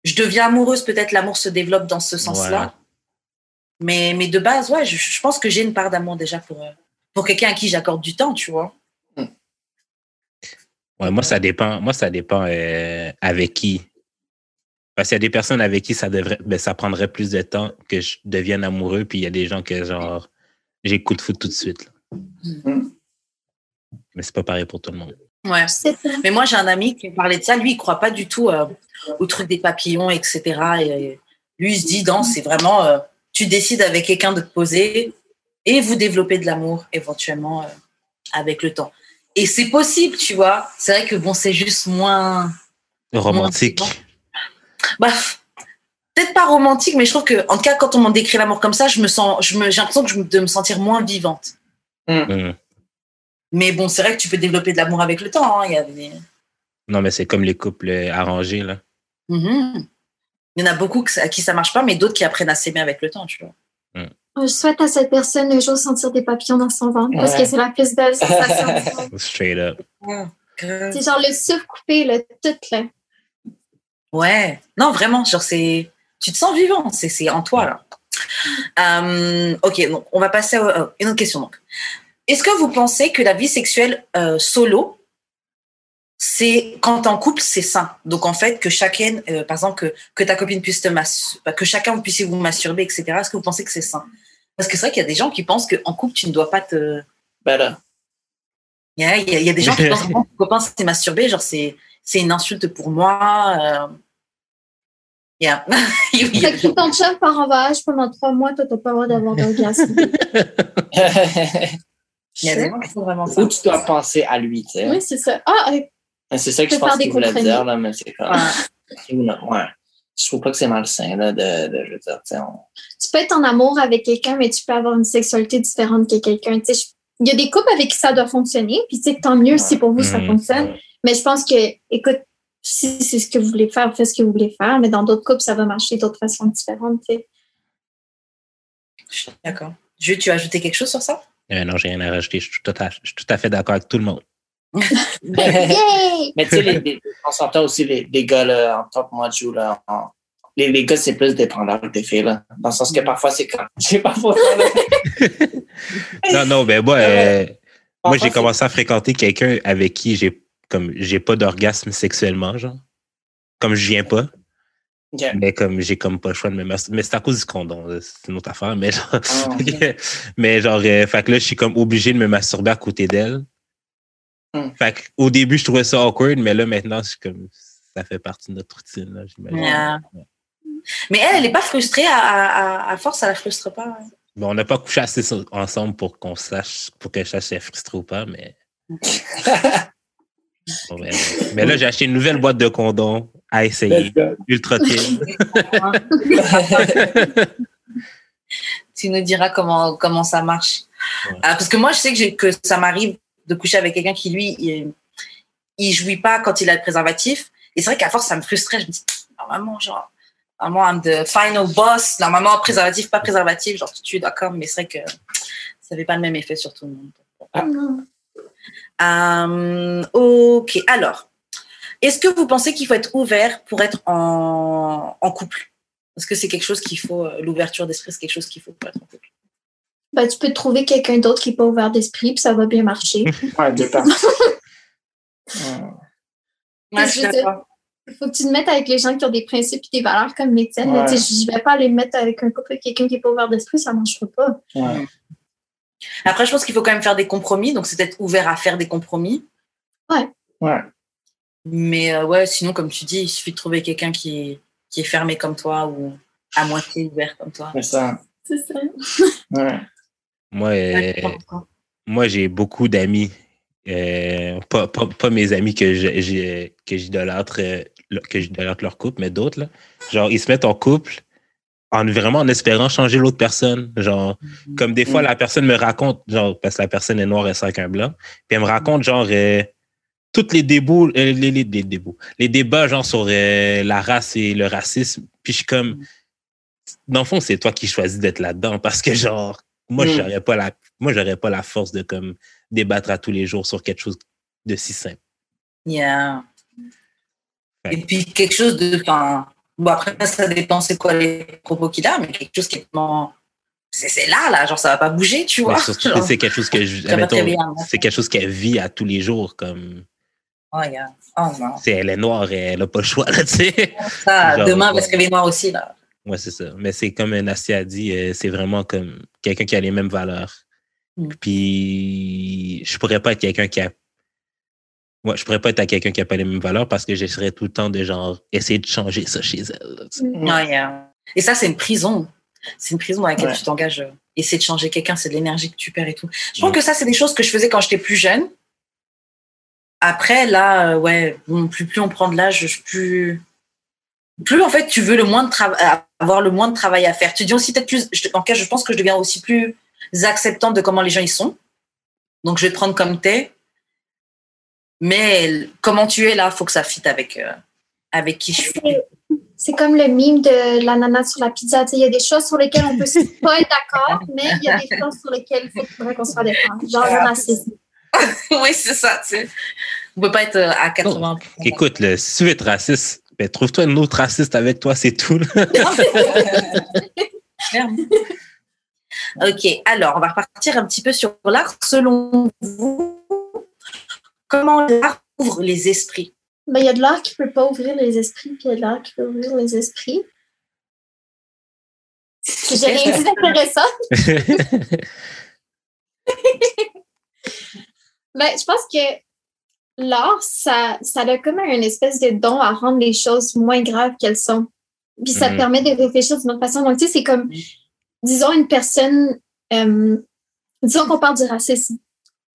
je deviens amoureuse, peut-être l'amour se développe dans ce sens-là. Mais, mais de base, ouais, je, je pense que j'ai une part d'amour déjà pour, euh, pour quelqu'un à qui j'accorde du temps, tu vois. Ouais, moi, ça dépend. Moi, ça dépend euh, avec qui. Parce qu'il y a des personnes avec qui ça devrait, ben, ça prendrait plus de temps que je devienne amoureux, puis il y a des gens que genre j'ai coup de foot tout de suite. là. Mhm. Mais c'est pas pareil pour tout le monde. Ouais. C'est ça. Mais moi, j'ai un ami qui me parlait de ça. Lui, il croit pas du tout euh, au truc des papillons, etc. Et, euh, lui, il se dit, non, c'est vraiment, euh, tu décides avec quelqu'un de te poser et vous développez de l'amour éventuellement euh, avec le temps. Et c'est possible, tu vois. C'est vrai que bon, c'est juste moins. Romantique. Bah, peut-être pas romantique, mais je trouve que, en tout cas, quand on m'en décrit l'amour comme ça, je me sens, je me, j'ai l'impression que je me- de me sentir moins vivante. Hum. Mais bon, c'est vrai que tu peux développer de l'amour avec le temps. hein. Il y a des- Non, mais c'est comme les couples euh, arrangés, là. Mhm. Il y en a beaucoup à qui ça marche pas, mais d'autres qui apprennent à s'aimer avec le temps, tu vois. Je souhaite à cette personne un jour sentir des papillons dans son ventre parce que c'est la plus belle sensation. [LAUGHS] Straight up. c'est genre le souffle coupé, le tout, là. Ouais. Non, vraiment, genre c'est, tu te sens vivant, c'est, en toi là. Euh, ok, donc on va passer à à une autre question. Donc, est-ce que vous pensez que la vie sexuelle euh, solo, c'est quand en couple, c'est sain? Donc en fait, que chacun, euh, par exemple, que, que ta copine puisse te mas- bah, que chacun puisse vous masturber, etc. Est-ce que vous pensez que c'est sain? Parce que c'est vrai qu'il y a des gens qui pensent qu'en couple, tu ne dois pas te. Ben là. Il y a, il y des gens qui [LAUGHS] pensent que copain s'est masturbé, genre c'est, c'est une insulte pour moi. Euh... Yeah. Fait que ton chum part en voyage pendant trois mois, toi, t'as pas le droit d'avoir d'orgasme. [LAUGHS] [LAUGHS] il y a des gens qui font vraiment ça. Ou tu dois penser à lui, tu sais. oui, c'est ça. Ah, euh, C'est ça que je pense qu'il voulait dire, là, mais c'est comme. [LAUGHS] Ouais. Je trouve pas que c'est malsain, là, de, de, je veux dire, tu sais, on- tu peux être en amour avec quelqu'un, mais tu peux avoir une sexualité différente que quelqu'un. Tu sais, je- Il y a des couples avec qui ça doit fonctionner, puis tu sais, tant mieux si pour vous ça Mhm. fonctionne. Mais je pense que, écoute, si c'est ce que vous voulez faire, faites ce que vous voulez faire, mais dans d'autres couples, ça va marcher d'autres façons différentes. Je suis D'accord. Jules, tu as ajouté quelque chose sur ça? Euh, non, j'ai rien à rajouter. Je suis tout à, je suis tout à fait d'accord avec tout le monde. [LAUGHS] Mais tu sais, on s'entend aussi les, les gars, là, en tant que moi, je joue, là, en- les, les gars, c'est plus dépendant que des filles, là. Dans le sens que parfois, c'est comme, [LAUGHS] j'ai parfois. Non, non, ben moi, euh, moi j'ai commencé à fréquenter quelqu'un avec qui j'ai comme j'ai pas d'orgasme sexuellement, genre. Comme je viens pas, mais comme j'ai comme pas le choix de me masturber. Mais c'est à cause du condom, c'est une autre affaire. Mais genre, Ah, [LAUGHS] mais genre euh, fait que là, je suis comme obligé de me masturber à côté d'elle. Hmm. Fait que, au début, je trouvais ça awkward, mais là, maintenant, comme ça fait partie de notre routine, là, j'imagine. Yeah. Mais elle, elle n'est pas frustrée. À, à, à force, ça la frustre pas. hein. Bon, on n'a pas couché assez ensemble pour qu'on sache, pour que je sache si elle est frustrée ou pas, mais. [LAUGHS] Mais là, j'ai acheté une nouvelle boîte de condoms à essayer. Ultra thin. [LAUGHS] Tu nous diras comment, comment ça marche. Ouais. Ah, parce que moi, je sais que, ça m'arrive de coucher avec quelqu'un qui, lui, il, il jouit pas quand il a le préservatif. Et c'est vrai qu'à force, ça me frustrait. Je me dis, normalement, genre, normalement, I'm the final boss. Normalement, préservatif, pas préservatif, genre, tu d'accord. Mais c'est vrai que ça fait pas le même effet sur tout le monde. Non. Euh, ok, alors, est-ce que vous pensez qu'il faut être ouvert pour être en, en couple? Est-ce que c'est quelque chose qu'il faut, euh, l'ouverture d'esprit, c'est quelque chose qu'il faut pour être en couple? Ben, tu peux trouver quelqu'un d'autre qui n'est pas ouvert d'esprit, puis ça va bien marcher. [LAUGHS] Ouais, parties. [LAUGHS] Ouais. Je. Il faut que tu te mettes avec les gens qui ont des principes et des valeurs comme les tiennes. Ouais. Je ne vais pas les mettre avec un couple avec quelqu'un qui n'est pas ouvert d'esprit, ça ne marchera pas. Ouais. Après, je pense qu'il faut quand même faire des compromis, donc c'est être ouvert à faire des compromis. Ouais. Mais euh, ouais, sinon, comme tu dis, il suffit de trouver quelqu'un qui est, qui est fermé comme toi ou à moitié ouvert comme toi. C'est ça. C'est ça. [LAUGHS] Ouais. Moi, Ouais, euh, moi j'ai beaucoup d'amis. euh, pas, pas, pas mes amis que je- j'ai- que j'idolâtre que j'idolâtre leur couple, mais d'autres. là. Genre, ils se mettent en couple en vraiment en espérant changer l'autre personne. Genre, comme des fois, Mm. la personne me raconte, genre, parce que la personne est noire et c'est avec un blanc, puis elle me raconte, genre, euh, toutes les débats, les, les, les, les débats, les débats, genre, sur euh, la race et le racisme. Puis je suis comme, dans le fond, c'est toi qui choisis d'être là-dedans parce que, genre, moi, Mm. j'aurais pas la, moi, j'aurais pas la force de, comme, débattre à tous les jours sur quelque chose de si simple. Yeah. Ouais. Et puis quelque chose de. Enfin, bon, après, ça dépend c'est quoi les propos qu'il a, mais quelque chose qui est vraiment. C'est là, là, genre ça va pas bouger, tu vois. C'est quelque chose que je, [LAUGHS] hein. c'est quelque chose qu'elle vit à tous les jours, comme, oh, yeah. Oh, non. c'est elle est noire et elle a pas le choix, là, tu sais. [LAUGHS] Ça, Genre, demain, ouais. parce qu'elle est noire aussi, là. Ouais, c'est ça. Mais c'est comme Nastia a dit, euh, c'est vraiment comme quelqu'un qui a les mêmes valeurs. Mm. Puis je pourrais pas être quelqu'un qui a. Ouais, je pourrais pas être à quelqu'un qui a pas les mêmes valeurs parce que j'essaierais tout le temps de genre essayer de changer ça chez elle. yeah. Et ça, c'est une prison. C'est une prison dans laquelle Ouais. tu t'engages. euh, Essayer de changer quelqu'un, c'est de l'énergie que tu perds et tout. Je pense Ouais. que ça, c'est des choses que je faisais quand j'étais plus jeune. Après, là, euh, ouais, bon, plus, plus on prend de l'âge, plus, plus en fait, tu veux le moins de travail, avoir le moins de travail à faire. Tu dis aussi peut-être plus, je, en cas, je pense que je deviens aussi plus acceptante de comment les gens ils sont. Donc, je vais te prendre comme t'es. Mais comment tu es là, faut que ça fitte avec, euh, avec qui je suis. C'est- comme le mime de l'ananas sur la pizza. Il y a des choses sur lesquelles on peut [LAUGHS] pas être d'accord, mais il y a des choses sur lesquelles il faudrait qu'on soit d'accord. Genre le racisme. [LAUGHS] oui, c'est ça, tu sais. On peut pas être euh, à 80. Écoute, là, si tu veux être raciste, ben, trouve-toi une autre raciste avec toi, c'est tout. [LAUGHS] Ok, alors on va repartir un petit peu sur l'art. Selon vous, comment l'art ouvre les esprits Ben, il y a de l'art qui peut pas ouvrir les esprits, puis il y a de l'art qui peut ouvrir les esprits. J'ai rien dit d'intéressant. [LAUGHS] Ben, je pense que l'art, ça, ça a comme une espèce de don à rendre les choses moins graves qu'elles sont. Puis ça te Mhm. permet de réfléchir d'une autre façon. Donc, tu sais, c'est comme, disons, une personne, euh, disons qu'on parle du racisme.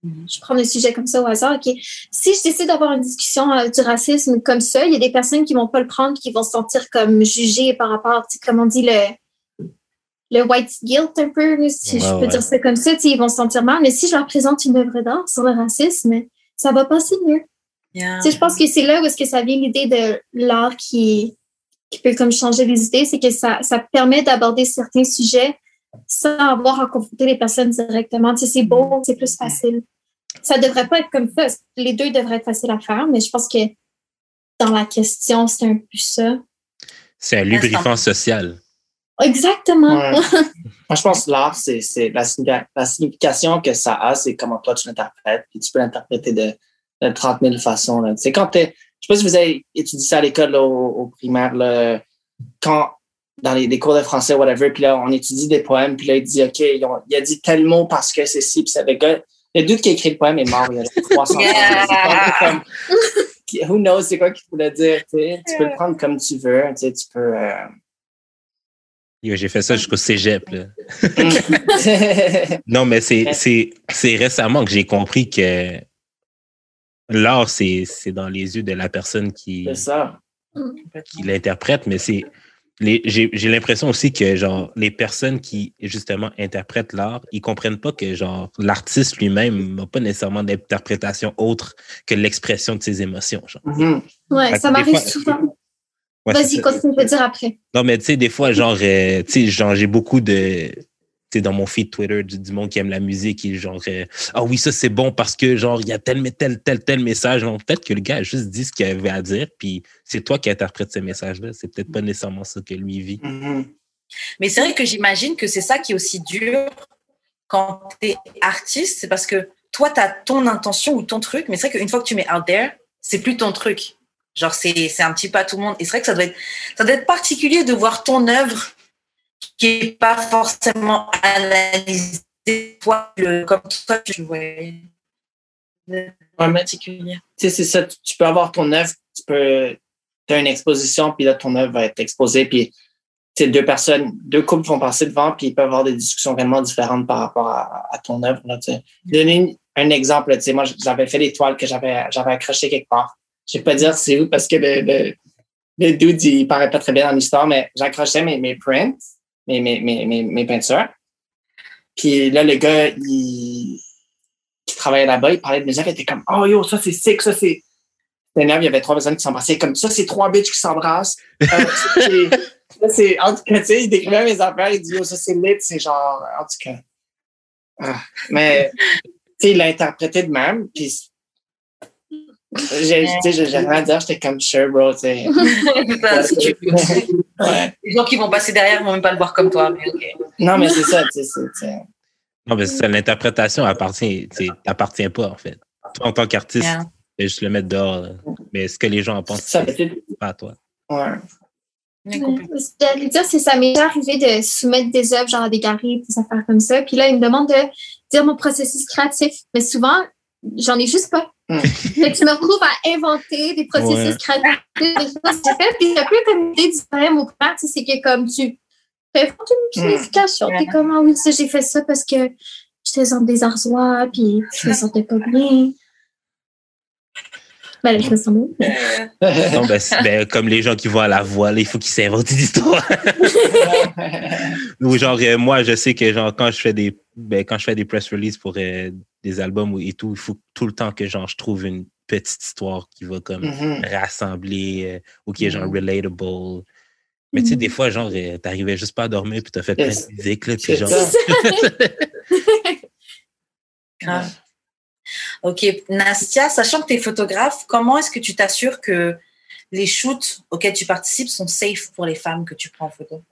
Je prends un sujet comme ça au hasard. OK. Si je décide d'avoir une discussion euh, du racisme comme ça, il y a des personnes qui vont pas le prendre, qui vont se sentir comme jugées par rapport, tu sais, comme on dit, le, le white guilt un peu, si je peux ouais. dire ça comme ça, tu sais, ils vont se sentir mal. Mais si je leur présente une œuvre d'art sur le racisme, ça va passer mieux. Yeah. Tu sais, je pense que c'est là où est-ce que ça vient l'idée de l'art qui, qui peut comme changer les idées, c'est que ça, ça permet d'aborder certains sujets sans avoir à confronter les personnes directement. Tu sais, c'est beau, c'est plus facile. ça devrait pas être comme ça. Les deux devraient être faciles à faire, mais je pense que dans la question, c'est un peu ça. C'est un lubrifiant social. Exactement. Ouais. [LAUGHS] Moi, je pense que l'art, c'est c'est la, significa- la signification que ça a, c'est comment toi tu l'interprètes. Puis tu peux l'interpréter de, de 30 000 façons. Là. Tu sais, quand t'es, je sais pas si vous avez étudié ça à l'école au, au primaire, là, quand dans les, les cours de français, whatever, puis là, on étudie des poèmes, puis là, il dit, OK, ils ont- il a dit tel mot parce que c'est ci, puis c'est le gars. Le doute qui a écrit le poème est mort il y a [LAUGHS] 300 ans. Comme- Who knows, c'est quoi qu'il voulait dire, tu sais. Tu peux le prendre comme tu veux, tu sais, tu peux... euh, J'ai fait ça jusqu'au cégep. Là. [LAUGHS] Non, mais c'est, c'est, c'est récemment que j'ai compris que l'art, c'est, c'est dans les yeux de la personne qui, c'est ça. qui l'interprète, mais c'est. J'ai, j'ai l'impression aussi que genre les personnes qui justement interprètent l'art, ils comprennent pas que genre l'artiste lui-même n'a pas nécessairement d'interprétation autre que l'expression de ses émotions. Genre. Mhm. Ouais, Fait ça m'arrive souvent. Ouais, Vas-y, continue, je vais dire après. Non, mais tu sais, des fois, genre, euh, tu sais, genre, j'ai beaucoup de. Sais, dans mon feed Twitter, du, du monde qui aime la musique, et genre, euh, ah oui, ça c'est bon parce que, genre, il y a tel, tel, tel, tel message. Peut-être que le gars a juste dit ce qu'il avait à dire, puis c'est toi qui interprètes ces messages-là. C'est peut-être pas nécessairement ça que lui vit. Mhm. Mais c'est vrai que j'imagine que c'est ça qui est aussi dur quand tu es artiste, c'est parce que toi, tu as ton intention ou ton truc, mais c'est vrai qu'une fois que tu mets out there, c'est plus ton truc. Genre, c'est c'est un petit peu à tout le monde. Et c'est vrai que ça doit, être, ça doit être particulier de voir ton œuvre qui est pas forcément analysée, comme toi, tu voyais. Particulier. tu sais, c'est ça. Tu, peux avoir ton œuvre, tu peux, as une exposition, puis là, ton œuvre va être exposée, puis deux personnes, deux couples vont passer devant, puis ils peuvent avoir des discussions vraiment différentes par rapport à, ton œuvre. Là. Donner un exemple, tu sais, moi, j'avais fait des toiles que j'avais, accrochées quelque part. Je vais pas dire c'est où parce que le, le, le dude, il paraît pas très bien dans l'histoire, mais j'accrochais mes, mes prints, mes, mes, mes, mes, mes peintures. Puis là, le gars, il, qui travaillait là-bas, il parlait de mes œuvres, il était comme, oh yo, ça c'est sick, ça c'est. Il y avait trois personnes qui s'embrassaient, comme ça, c'est trois bitches qui s'embrassent. Euh, c'est- en tout cas, tu sais, il décrivait mes affaires, il dit, yo, ça c'est lit, c'est genre, en tout cas. Ah, mais, tu sais, il l'a interprété de même, puis. J'ai, tu sais, j'ai j'ai rien à dire, j'étais comme sure, bro, tu sais. [LAUGHS] [LAUGHS] Ouais. Les gens qui vont passer derrière vont même pas le voir comme toi. Mais ok. Non, mais c'est ça, Non, mais c'est ça, l'interprétation appartient, t'appartient pas, en fait. Toi, en tant qu'artiste, Yeah. tu juste le mettre dehors. là. Mais ce que les gens en pensent, ça c'est pas à toi. Ouais. J'allais dire, c'est ça m'est déjà arrivé de soumettre des œuvres, genre à des galeries, des affaires comme ça. Puis là, ils me demandent de dire mon processus créatif. Mais souvent, j'en ai juste pas. Hmm. Fait que je me retrouve à inventer des processus Ouais. créatifs, des choses que j'ai fait. Puis c'est un peu comme l'idée du poème au père, tu sais, c'est que comme tu fais une signification. T'es comme, ah oui, ça, j'ai fait ça parce que j'étais dans des arzois, puis je me sentais pas bien. Ben là, je me sens bien. [LAUGHS] Non, ben, ben, comme les gens qui vont à la voile, il faut qu'ils s'inventent une histoire. [LAUGHS] Ou genre, euh, moi, je sais que genre, quand je fais des, ben, quand je fais des press releases pour euh, des albums et tout, il faut tout le temps que genre, je trouve une petite histoire qui va comme Mhm. rassembler euh, ou qui est genre Mhm. relatable. Mais tu sais, des fois, genre, euh, t'arrivais juste pas à dormir puis t'as fait plein Yes. de musique, là, puis genre. [LAUGHS] Grave. Ok, Nastia, sachant que tu es photographe, comment est-ce que tu t'assures que les shoots auxquels tu participes sont safe pour les femmes que tu prends en photo?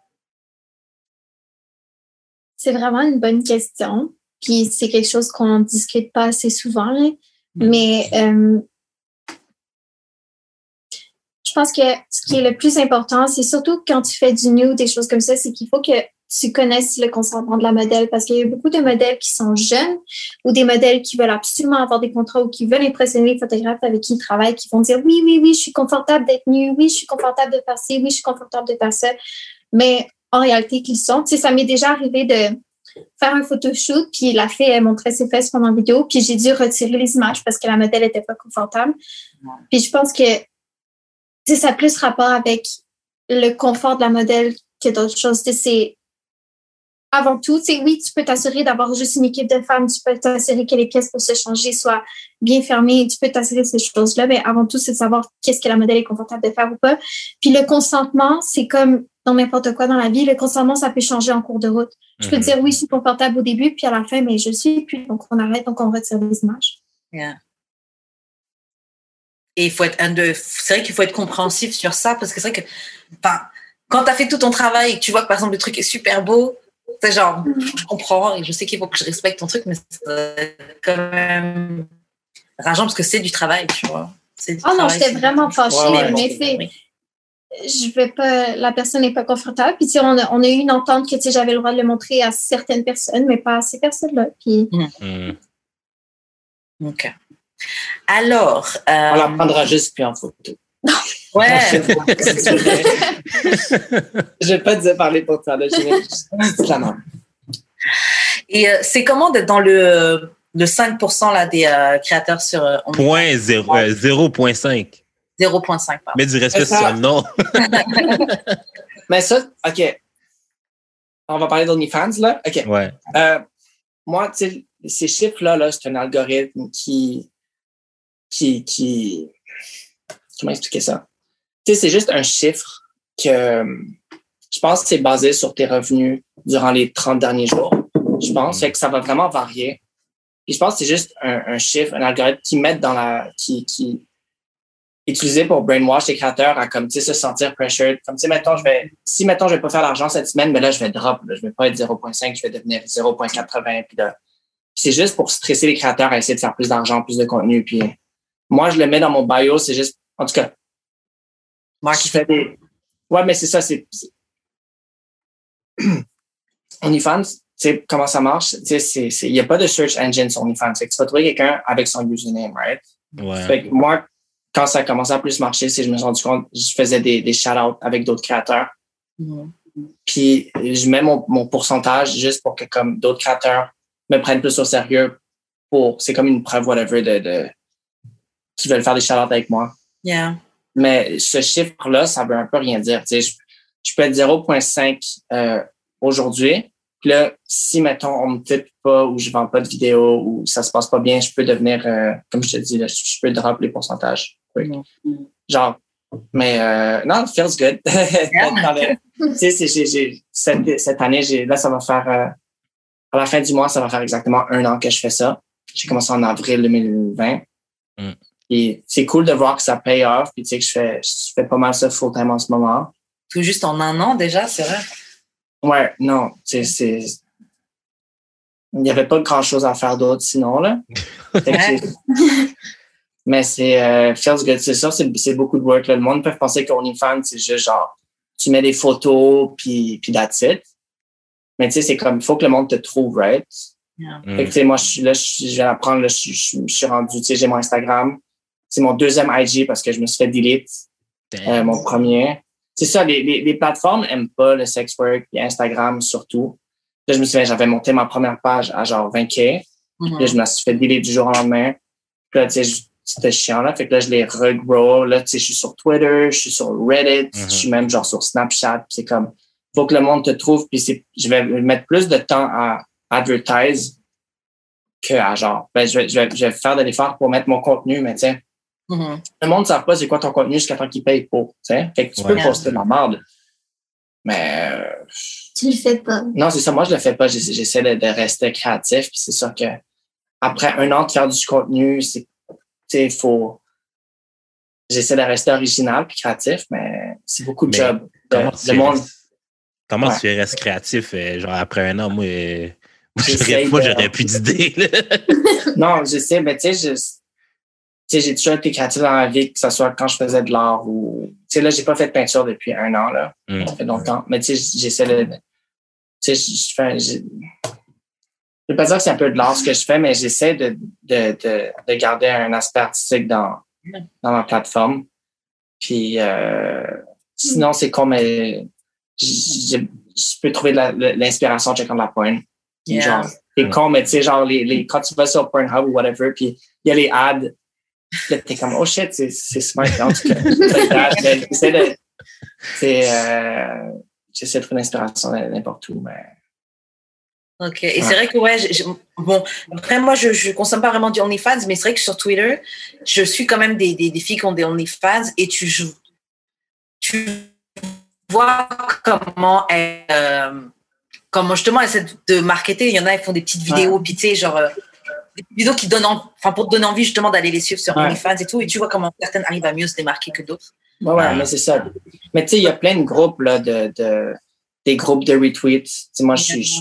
C'est vraiment une bonne question. Puis c'est quelque chose qu'on discute pas assez souvent. là. Mm. Mais euh, je pense que ce qui est le plus important, c'est surtout quand tu fais du nu, des choses comme ça, c'est qu'il faut que tu connaisses le consentement de la modèle parce qu'il y a beaucoup de modèles qui sont jeunes ou des modèles qui veulent absolument avoir des contrats ou qui veulent impressionner les photographes avec qui ils travaillent, qui vont dire oui, oui, oui, je suis confortable d'être nu, oui, je suis confortable de faire ci, oui, je suis confortable de faire ça. Mais en réalité, qu'ils sont. Tu sais, ça m'est déjà arrivé de faire un photoshoot, puis la fille, elle montrait ses fesses pendant la vidéo, puis j'ai dû retirer les images parce que la modèle était pas confortable. Puis je pense que ça a plus rapport avec le confort de la modèle que d'autres choses. C'est avant tout, sais, oui, tu peux t'assurer d'avoir juste une équipe de femmes, tu peux t'assurer que les pièces pour se changer soient bien fermées, tu peux t'assurer de ces choses-là, mais avant tout, c'est de savoir qu'est-ce que la modèle est confortable de faire ou pas. Puis le consentement, c'est comme dans n'importe quoi dans la vie, le consentement, ça peut changer en cours de route. Je peux Mhm. dire oui, je suis confortable au début, puis à la fin, mais je suis plus, donc on arrête, donc on retire les images. Yeah. Et il faut être un de, c'est vrai qu'il faut être compréhensif sur ça parce que c'est vrai que, quand tu as fait tout ton travail et que tu vois que par exemple le truc est super beau, c'est genre, je comprends et je sais qu'il faut que je respecte ton truc, mais c'est quand même rageant parce que c'est du travail, tu vois. Oh non, j'étais vraiment fâchée, mais c'est. Je vais pas, la personne n'est pas confortable. Puis, on a, on a eu une entente que, j'avais le droit de le montrer à certaines personnes, mais pas à ces personnes-là. Puis. Mm. OK. Alors. Euh... On la prendra juste puis en photo. Ouais. [LAUGHS] je vais pas te parler pour toi. Là, Et euh, c'est comment d'être dans le, le 5% là, des euh, créateurs sur euh, Point 0.5. 0.5, Mais du respect sur le nom. [LAUGHS] Mais ça, OK. On va parler d'OnlyFans, là. OK. Ouais. moi, tu sais, ces chiffres-là, -là, c'est un algorithme qui, qui, qui, comment expliquer ça? Tu sais, c'est juste un chiffre que je pense que c'est basé sur tes revenus durant les 30 derniers jours. Je pense fait que ça va vraiment varier. Et je pense que c'est juste un, chiffre, un algorithme qui met dans la, qui, qui, utilisé pour brainwash les créateurs à comme, tu sais, se sentir pressured. Comme, tu sais, mettons, je vais, si, mettons, je vais pas faire l'argent cette semaine, mais là, je vais drop, là, je vais pas être 0.5, je vais devenir 0.80, puis là, c'est juste pour stresser les créateurs à essayer de faire plus d'argent, plus de contenu, puis moi, je le mets dans mon bio, c'est juste, en tout cas, moi qui fais des. Ouais, mais c'est ça, c'est. [CLEARS THROAT] OnlyFans, tu sais, comment ça marche? Tu sais, il n'y a pas de search engine sur OnlyFans. tu vas trouver quelqu'un avec son username, right? Ouais. Fait que moi, quand ça a commencé à plus marcher, c'est je me suis rendu compte, je faisais des, des shout-outs avec d'autres créateurs. Puis je mets mon, mon pourcentage juste pour que comme d'autres créateurs me prennent plus au sérieux pour c'est comme une preuve whatever de, de qui veulent faire des shout avec moi. Yeah. Mais ce chiffre-là, ça veut un peu rien dire. Tu sais, je, peux être 0.5 euh, aujourd'hui. Puis là, si, mettons, on me type pas ou je vends pas de vidéo ou ça se passe pas bien, je peux devenir, euh, comme je te dis, là, je peux drop les pourcentages. Genre, mais euh, non, it feels good. [LAUGHS] tu sais, cette, cette année, là, ça va faire, euh, à la fin du mois, ça va faire exactement un an que je fais ça. J'ai commencé en avril 2020. Mm. Et c'est cool de voir que ça paye off. Puis tu sais que je fais, je fais pas mal ça full time en ce moment. Tout juste en un an déjà, c'est vrai? Ouais, non. C'est, c'est... Il n'y avait pas grand chose à faire d'autre sinon, là. [LAUGHS] [LAUGHS] Mais c'est euh, feels good. C'est ça, c'est, c'est beaucoup de work. Là. Le monde peut penser qu'OnlyFans, c'est juste genre, tu mets des photos, puis, puis that's it. Mais tu sais, c'est comme, il faut que le monde te trouve, right? Yeah. Fait que, tu sais, moi, je suis là, je, viens d'apprendre, là, je, je, je, suis rendu, tu sais, j'ai mon Instagram. C'est mon deuxième IG parce que je me suis fait delete euh, mon premier. C'est ça, les, les, les, plateformes n'aiment pas le sex work et Instagram surtout. Là, je me souviens, j'avais monté ma première page à genre 20K. Mm-hmm. Là, je me suis fait delete du jour au lendemain. Puis là, tu sais, c'était chiant, là. Fait que là, je les regrow. Là, tu sais, je suis sur Twitter, je suis sur Reddit, Mm-hmm. je suis même genre sur Snapchat. c'est comme, faut que le monde te trouve. Puis c'est, je vais mettre plus de temps à advertise que à genre, ben, je vais, je vais, je vais faire de l'effort pour mettre mon contenu, mais tu le monde ne sait pas c'est quoi ton contenu jusqu'à temps qu'ils payent pour. Fait que tu Ouais. peux poster de la merde. Mais euh, Tu le fais pas. non, c'est ça. Moi, je le fais pas. J'essaie de, de rester créatif. Puis c'est sûr que après un an de faire du contenu, c'est tu faut. J'essaie de rester original puis créatif, mais c'est beaucoup de Mais job. Comment, Le- tu, monde. restes, comment Ouais. tu restes créatif, euh, genre après un an, moi, euh, moi, j'aurais, plus d'idées. [LAUGHS] Non, je sais, mais tu sais, sais, j'ai toujours été créatif dans la vie, que ce soit quand je faisais de l'art ou. Tu sais, là, j'ai pas fait de peinture depuis un an, là. Mm. Ça fait longtemps. Mais tu sais, j'essaie de. Tu sais, je je fais. Je je vais pas dire que c'est un peu de l'art ce que je fais, mais j'essaie de, de, de, de garder un aspect artistique dans, dans ma plateforme. Puis euh, sinon, c'est con, mais je, je- je peux trouver de l'inspiration en checkant de la pointe. Yeah. Genre, c'est con, mais tu sais, genre, les, les, quand tu vas sur Pornhub ou whatever, puis il y a les ads, là, t'es comme, oh shit, c'est smart, en tout cas. [LAUGHS] J'essaie de, euh, j'essaie de trouver l'inspiration n'importe où, mais. Ok. Et Ouais. c'est vrai que, ouais, bon, après, moi, je, je consomme pas vraiment du OnlyFans, mais c'est vrai que sur Twitter, je suis quand même des, des, des filles qui ont des OnlyFans et tu, joues- tu vois comment elles, euh, comment justement elles essaient de marketer. Il y en a, elles font des petites vidéos, puis tu sais, genre, euh, des vidéos qui donnent, en- enfin pour te donner envie justement d'aller les suivre sur Ouais. OnlyFans et tout, et tu vois comment certaines arrivent à mieux se démarquer que d'autres. Ouais, ouais, mais c'est ça. Mais tu sais, il y a plein de groupes, là, de, de, des groupes de retweets. Tu sais, moi, je suis.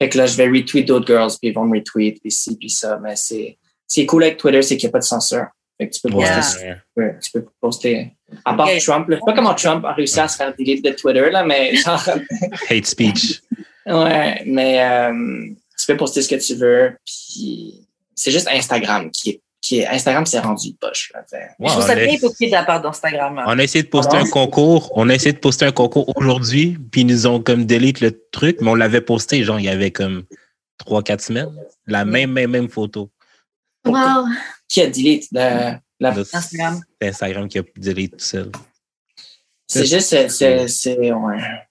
Fait que là, je vais retweet d'autres girls, puis ils vont me retweet, puis ci, puis ça. Mais c'est, ce qui est cool avec Twitter, c'est qu'il n'y a pas de censure. Fait que tu peux poster, Yeah. que tu peux poster. À part. Trump, là, je sais pas comment Trump a réussi à se faire delete de Twitter, là, mais genre, Hate speech. [LAUGHS] ouais, mais euh, tu peux poster ce que tu veux, puis c'est juste Instagram qui est, qui est, Instagram s'est rendu poche, là. Je trouve ça bien a, hypocrite de la part d'Instagram. on a essayé de poster un concours. On a essayé de poster un concours aujourd'hui, puis ils nous ont comme delete le truc, mais on l'avait posté, genre, il y avait comme trois, quatre semaines. La même, même, même photo. Wow. Qui a delete la, la Instagram. C'est Instagram qui a delete tout seul. C'est juste, c'est, c'est, c'est- ouais.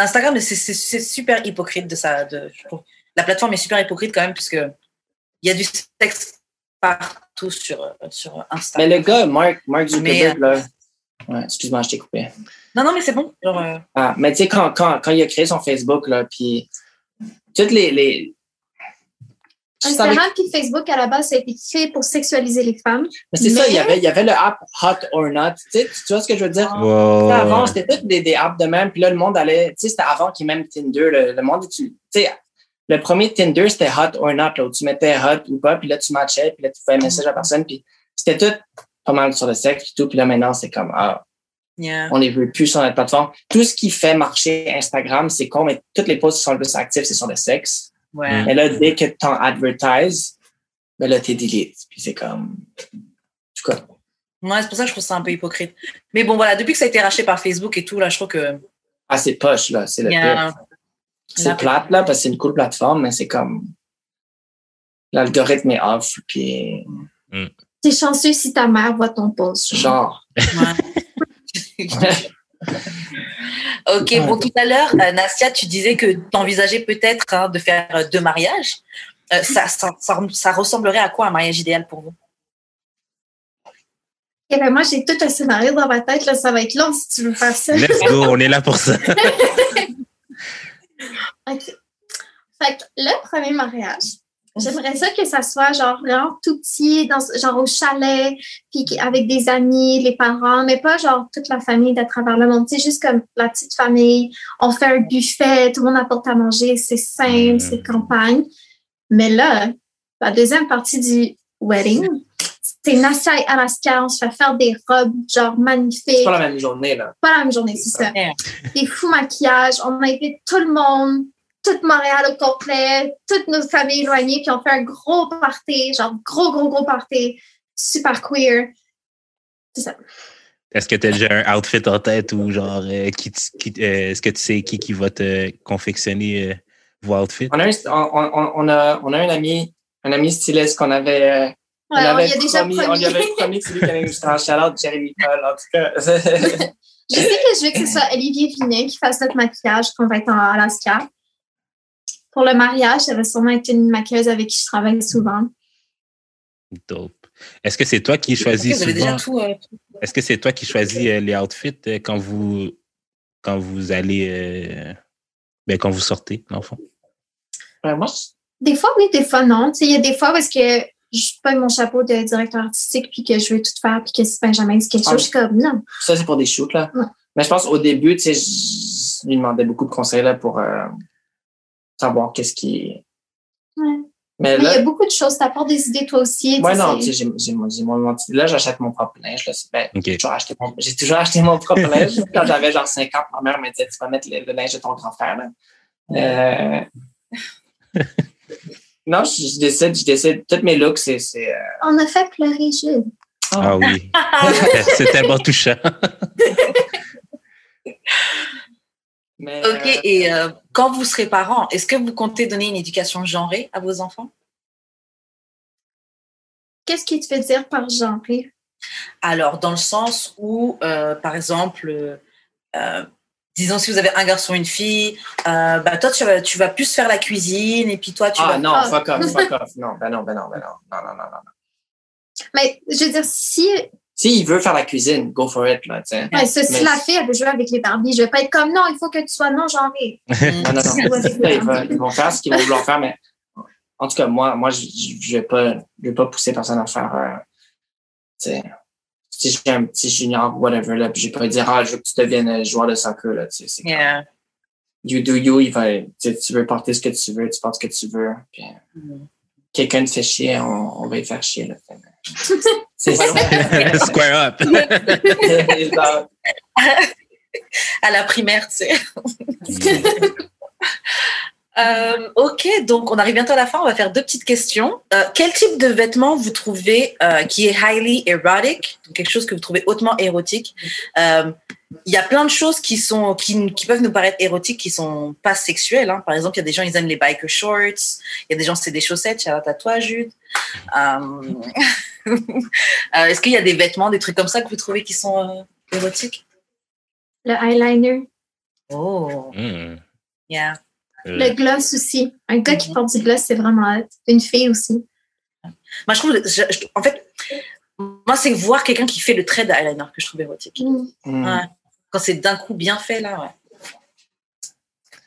Instagram, c'est- super hypocrite de ça. De, la plateforme est super hypocrite quand même, puisque il y a du sexe partout sur, euh, sur Insta. Mais le gars, Mark, Mark Zuckerberg, Mais, là. Ouais, excuse-moi, je t'ai coupé. Non, non, mais c'est bon. Genre, euh, Ah, mais tu sais, quand, quand, quand il a créé son Facebook, là, puis toutes les. les... Je savais- Instagram puis Facebook, à la base, ça a été créé pour sexualiser les femmes. Mais c'est ça, il y avait, il y avait le app Hot or Not. Tu, sais, tu vois ce que je veux dire? Wow. Avant, c'était toutes des, des apps de même, puis là, le monde allait. Tu sais, c'était avant qu'il y ait même Tinder. Le, le monde, tu sais, le premier Tinder, c'était Hot or Not, là, où tu mettais Hot ou pas, puis là, tu matchais, puis là, tu fais un message à la personne, puis c'était tout pas mal sur le sexe, puis tout, puis là, maintenant, c'est comme, ah, yeah. on les veut plus sur notre plateforme. Tout ce qui fait marcher Instagram, c'est con, mais toutes les posts qui sont le plus actifs, c'est sur le sexe. Ouais. Mais là, dès que tu en advertises, ben là, t'es delete. Puis c'est comme. En tout cas. Ouais, c'est pour ça que je trouve ça un peu hypocrite. Mais bon, voilà, depuis que ça a été racheté par Facebook et tout, là, je trouve que. Ah, c'est poche, là. C'est le pire. C'est plate, là, parce que c'est une cool plateforme, mais c'est comme. L'algorithme est off, puis T'es chanceux si ta mère voit ton post. genre. genre. Ouais. [LAUGHS] [LAUGHS] [LAUGHS] ok, bon, tout à l'heure, euh, Nastia, tu disais que tu envisageais peut-être hein, de faire euh, deux mariages. Euh, ça, ça, ça, ça ressemblerait à quoi un mariage idéal pour vous? Et ben, moi, j'ai tout un scénario dans ma tête. Là, ça va être long si tu veux faire ça. Let's go, on est là pour ça. [LAUGHS] OK. Fait que le premier mariage, j'aimerais ça que ça soit genre vraiment tout petit, dans, genre au chalet, puis avec des amis, les parents, mais pas genre toute la famille d'à travers le monde. C'est juste comme la petite famille. On fait un buffet, tout le monde apporte à manger, c'est simple, c'est campagne. Mais là, la deuxième partie du wedding, c'est Nassia et Alaska, on se fait faire des robes genre magnifiques C'est pas la même journée, là. pas la même journée, c'est ça. Ouais. Des fous maquillages, on invite tout le monde, toute Montréal au complet, toutes nos familles éloignées, puis on fait un gros party, genre gros, gros, gros party, super queer. C'est ça. Est-ce que tu as déjà un outfit en tête ou genre, euh, qui, qui- euh, est-ce que tu sais qui, qui va te confectionner euh, vos outfits? On a, un, on, on, on a, on a un ami, un ami styliste qu'on avait. euh, on Ouais, on avait y a déjà promis, on lui promis. avait promis que c'est lui qui allait nous faire un shout-out, Jeremy Paul, en tout cas. [LAUGHS] Je sais que je veux que ce soit Olivier Vinet qui fasse notre maquillage quand on va être en Alaska. Pour le mariage, ça va sûrement être une maquilleuse avec qui je travaille souvent. Dope. Est-ce que c'est toi qui choisis souvent- tout. euh, Est-ce que c'est toi qui choisis euh, les outfits euh, quand vous quand vous allez euh, ben, quand vous sortez, dans le fond? Ouais, moi, je- Des fois, oui, des fois, non. Tu sais, Il y a des fois parce que je pas mon chapeau de directeur artistique puis que je veux tout faire puis que si Benjamin dit quelque chose, Ah, je suis comme non. ça, c'est pour des shoots, là. Ouais. Mais je pense au début, tu sais, je lui demandais beaucoup de conseils, là, pour euh, savoir qu'est-ce qui. Ouais. Mais Mais il y a là, beaucoup de choses. Tu apportes des idées toi aussi. sais, non, tu sais, j'ai, j'ai, mon- j'ai mon, mon- là, j'achète mon propre linge, là. C'est- Ben, j'ai toujours acheté mon, j'ai toujours acheté mon propre [LAUGHS] linge. Quand j'avais genre 5 ans, ma mère me disait, tu vas mettre le, le linge de ton grand-frère, là. Euh... non, je, je décide, je décide. Tous mes looks, c'est, c'est, euh, On a fait pleurer Jules. Ah oui. [LAUGHS] c'est tellement touchant. [LAUGHS] mais, Ok, euh, et euh, quand vous serez parents, est-ce que vous comptez donner une éducation genrée à vos enfants? Qu'est-ce que tu veux dire par genre? Alors, dans le sens où, euh, par exemple, disons si vous avez un garçon, une fille, euh, bah, toi, tu vas, tu vas plus faire la cuisine et puis toi, tu Ah vas... non, Ah. fuck off, fuck off. [LAUGHS] Non, ben non, ben non, ben non. Non, non, non, non. Mais je veux dire, si, S'il veut faire la cuisine, go for it, là, ouais, Mais- la fille elle veut jouer avec les Barbies, je vais pas être comme non, il faut que tu sois non genré. [LAUGHS] Non, non, non. [LAUGHS] Ils, vont, ils vont faire ce qu'ils vont vouloir faire, mais en tout cas, moi, moi, je, je vais pas, je vais pas pousser personne à faire, euh, tu sais, si j'ai un petit junior, whatever, là, puis je vais pas dire, ah, je veux que tu deviennes euh, joueur de soccer, là, tu sais, c'est comme- Yeah. you do you, il va, tu veux porter ce que tu veux, tu portes ce que tu veux, puis euh, Mm. quelqu'un te fait chier, on, on va y faire chier, là. [LAUGHS] C'est ça. [LAUGHS] Square up. [LAUGHS] À la primaire, tu sais. [LAUGHS] Euh, ok, donc on arrive bientôt à la fin. On va faire deux petites questions. Euh, quel type de vêtements vous trouvez euh, qui est highly erotic, donc quelque chose que vous trouvez hautement érotique? Euh, Il y a plein de choses qui sont qui, qui peuvent nous paraître érotiques, qui sont pas sexuelles. hein. Par exemple, il y a des gens ils aiment les biker shorts. Il y a des gens c'est des chaussettes. Out à toi, Jude. [LAUGHS] Euh, Est-ce qu'il y a des vêtements, des trucs comme ça que vous trouvez qui sont euh, érotiques? Le eyeliner. Oh, Hmm. yeah. Le gloss aussi. Un gars qui porte du gloss, c'est vraiment hot. Une fille aussi. Moi, je trouve, je- je- en fait, moi, c'est voir quelqu'un qui fait le trait d'eyeliner que je trouve érotique. Mm. mm. Ouais. Quand c'est d'un coup bien fait, là, ouais.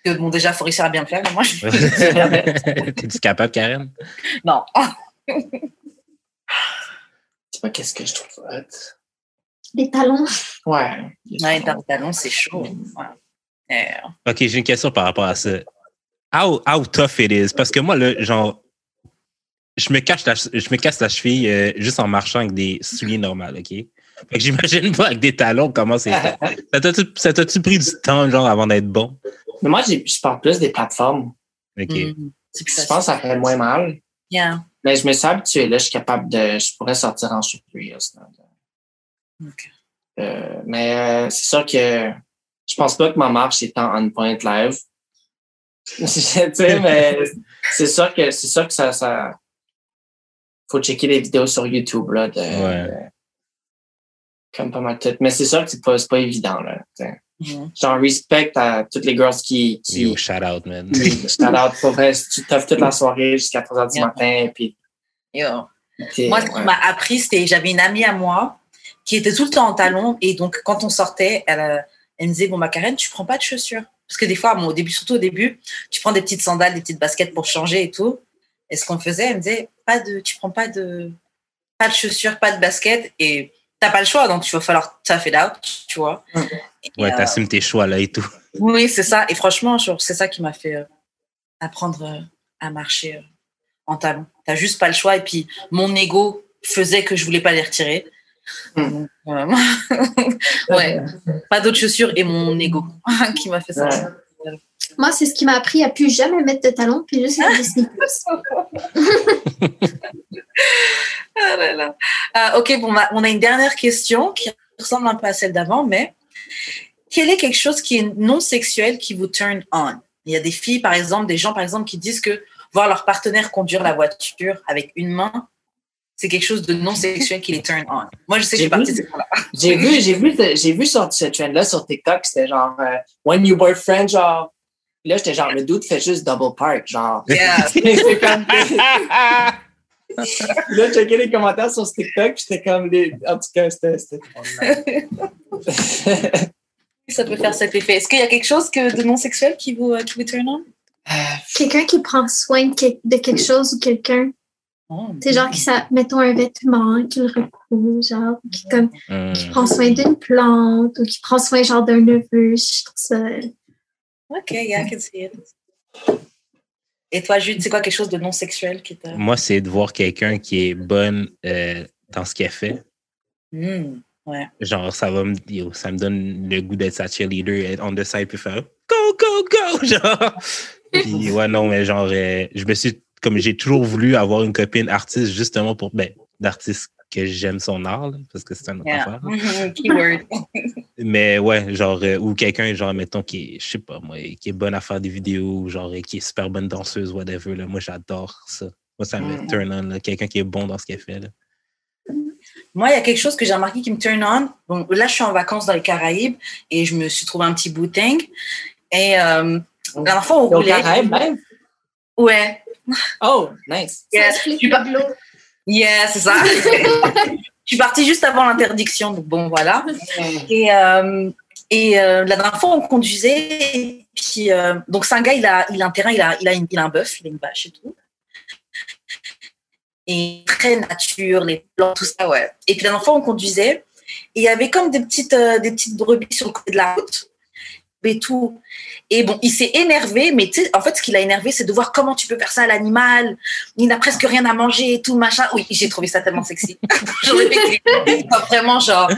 Que, bon, déjà, il faut réussir à bien le faire. mais Moi, je... [LAUGHS] T'es-tu capable, Karen? non. [LAUGHS] Je sais pas qu'est-ce que je trouve hot. Les talons. Ouais. Ouais, dans le talon, c'est chaud. Ouais. Euh, OK, j'ai une question par rapport à ça. How, how tough it is? Parce que moi, là, genre, je me, cache la, je me casse la cheville euh, juste en marchant avec des souliers normaux, OK? Fait que j'imagine pas avec des talons comment c'est fait. [LAUGHS] Ça t'a-tu- pris du temps, genre, avant d'être bon? Mais moi, je parle plus des plateformes. OK. mm, Je pense que ça fait moins mal. Yeah. Mais je me suis habitué. Là, je suis capable de. Je pourrais sortir en surprise. là. Ok. Euh, mais euh, c'est sûr que je pense pas que ma marche est en on point live. [LAUGHS] tu sais, mais c'est sûr que c'est sûr que ça, ça. Faut checker les vidéos sur YouTube là, de, Ouais. de- comme pas mal tout. Mais c'est sûr que c'est pas, c'est pas évident là. tu Genre respect à toutes les girls qui, qui Yo, shout out, man. shout out pour vrai, tu t'offres toute la [LAUGHS] soirée jusqu'à 3 heures du Yeah. matin puis Yo. Moi, ce qui ouais. m'a appris, c'était j'avais une amie à moi qui était tout le temps en talons. Et donc, quand on sortait, elle, euh, elle me disait Bon, ma Karen, tu prends pas de chaussures. Parce que des fois, bon, au début, surtout au début, tu prends des petites sandales, des petites baskets pour changer et tout. Et ce qu'on faisait, elle me disait pas de, Tu prends pas de, pas de chaussures, pas de baskets. Et t'as pas le choix, donc il va falloir tough it out, tu vois. Mm. Ouais, euh, t'assumes tes choix, là, et tout. oui, c'est ça. Et franchement, c'est ça qui m'a fait euh, apprendre euh, à marcher euh, en talons. T'as juste pas le choix. Et puis, mon ego faisait que je voulais pas les retirer. Hmm. Donc, euh, [LAUGHS] ouais, pas d'autres chaussures et mon ego [LAUGHS] qui m'a fait ça. Ouais. Moi, c'est ce qui m'a appris à plus jamais mettre de talons, puis juste des sneakers. Ah là là. Ah, ok, bon, on a une dernière question qui ressemble un peu à celle d'avant, mais quel est quelque chose qui est non sexuel qui vous turn on? Il y a des filles, par exemple, des gens, par exemple, qui disent que voir leur partenaire conduire la voiture avec une main, c'est quelque chose de non sexuel qui les turn on. Moi, je sais que je suis J'ai partie de gens-là. J'ai vu, j'ai vu, j'ai vu sur ce trend-là sur TikTok, c'était genre euh, When New Boyfriend, genre. Là, j'étais genre, le doute fait juste double park, genre. Yeah. [LAUGHS] c'est comme. [LAUGHS] là, j'ai checké les commentaires sur ce TikTok, j'étais comme. Les... En tout cas, c'était. [LAUGHS] Ça peut faire cet effet. Est-ce qu'il y a quelque chose que de non sexuel qui vous, euh, qui vous turn on? Quelqu'un qui prend soin de, quel- de quelque chose ou quelqu'un. Oh. C'est genre qui, ça, mettons un vêtement, qui le recouvre, genre, qui, comme, qui prend soin d'une plante ou qui prend soin genre d'un neveu. Je trouve ça. Ok, yeah, I can see it. Et toi, Jude, c'est quoi quelque chose de non sexuel qui t'a. Moi, c'est de voir quelqu'un qui est bonne euh, dans ce qu'elle fait. Hmm, ouais. Genre, ça va me, yo, ça me donne le goût d'être sa cheerleader et on the side puis faire go, go, go! [LAUGHS] Genre. Puis, ouais, non, mais genre, euh, je me suis, comme j'ai toujours voulu avoir une copine artiste justement pour, ben, d'artiste que j'aime son art, là, parce que c'est un autre Yeah. affaire. [LAUGHS] Keyword. [LAUGHS] Mais ouais, genre, euh, ou quelqu'un, genre, mettons, qui est, je sais pas, moi, qui est bonne à faire des vidéos, genre, euh, qui est super bonne danseuse, whatever, là. Moi, j'adore ça. Moi, ça me Mhm. turn on, là. Quelqu'un qui est bon dans ce qu'elle fait, là. Moi, il y a quelque chose que j'ai remarqué qui me turn on. Bon, là, je suis en vacances dans les Caraïbes et je me suis trouvé un petit booting. Et euh, la dernière fois, on roulait. Caraïbes, même? Ouais. Oh, nice. Yeah. Ça pas- le glow. Yeah, c'est ça. [LAUGHS] je suis partie juste avant l'interdiction, donc bon, voilà. Et, euh, et euh, la dernière fois, on conduisait. Et puis, euh, donc, c'est un gars, il a, il a un terrain, il a, il a, une- il a un bœuf, il a une vache et tout. Et très nature, les plantes, tout ça, ouais. Et puis la dernière fois, on conduisait et il y avait comme des petites, euh, des petites brebis sur le côté de la route et tout. Et bon, il s'est énervé, mais tu sais, en fait, ce qui l'a énervé, c'est de voir comment tu peux faire ça à l'animal. Il n'a presque rien à manger et tout, machin. Oui, j'ai trouvé ça tellement sexy. [LAUGHS] J'aurais vraiment, genre,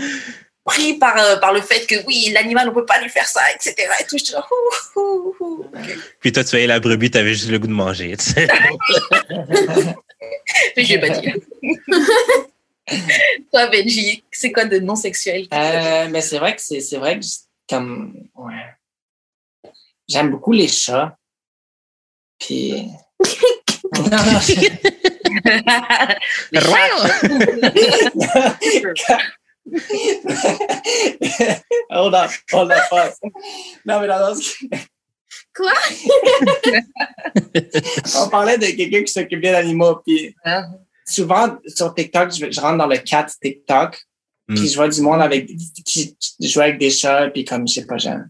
pris par, euh, par le fait que oui, l'animal, on peut pas lui faire ça, etc. Et tout, je genre, ouh, ouh, ouh. Puis toi, tu voyais la brebis, tu avais juste le goût de manger. tu sais. [LAUGHS] Mais je vais pas dire. [LAUGHS] Toi, Benji, c'est quoi de non sexuel? Euh, mais c'est vrai que c'est c'est vrai que comme ouais. J'aime beaucoup les chats. Puis [LAUGHS] non, non, je- [LAUGHS] Les chats. [LAUGHS] hold on, hold on, pause. Non, mais dans ce Quoi? on parlait de quelqu'un qui s'occupe bien d'animaux. Puis Hein? souvent sur TikTok, je, je rentre dans le cat TikTok. Puis Mm. je vois du monde avec qui, qui joue avec des chats. Puis comme je sais pas, j'aime.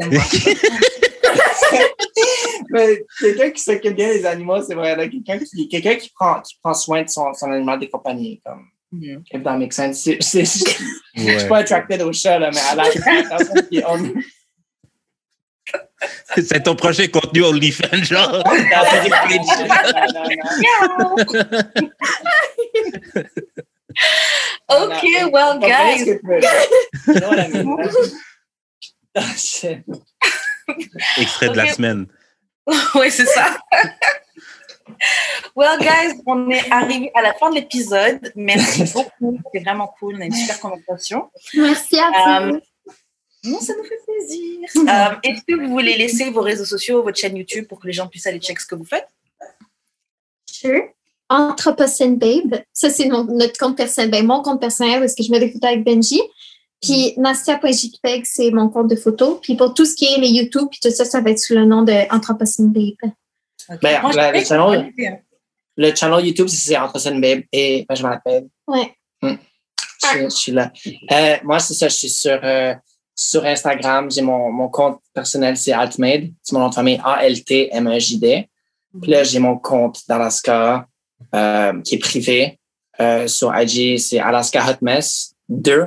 [LAUGHS] Mais quelqu'un qui s'occupe bien des animaux, c'est vrai. Quelqu'un qui, quelqu'un qui prend, qui prend soin de son, son animal de compagnie. Comme, Mhm. if that makes sense. C'est- c'est- Je Ouais. suis pas attracted au chat, là, mais à la [LAUGHS] C'est ton prochain contenu OnlyFans, genre. [LAUGHS] Ok, well, guys. [LAUGHS] Extrait de la semaine. [LAUGHS] oui, c'est ça. well, guys, on est arrivé à la fin de l'épisode. Merci [LAUGHS] beaucoup. C'était vraiment cool. On a une super conversation. Merci à vous. Euh, Non, ça nous fait plaisir. Euh, Est-ce que vous voulez laisser vos réseaux sociaux, votre chaîne YouTube pour que les gens puissent aller checker ce que vous faites? Sure. Anthropocène Babe. Ça, c'est mon- notre compte personnel. Ben, mon compte personnel, parce que je mets des photos avec Benji. Puis Nastia.jpeg, c'est mon compte de photos. Puis pour tout ce qui est les YouTube, puis tout ça, ça va être sous le nom de Anthropocène Babe. Ben, Moi, la- le channel-. Le YouTube, c'est Sun Babe et ben, je m'appelle. Ouais. Je, je suis là. Euh, moi, c'est ça, je suis sur, euh, sur Instagram. J'ai mon, mon compte personnel, c'est Altmade. C'est mon nom de famille, A-L-T-M-E-J-D. Puis là, j'ai mon compte d'Alaska euh, qui est privé. Euh, sur IG, c'est Alaska Hot Mess 2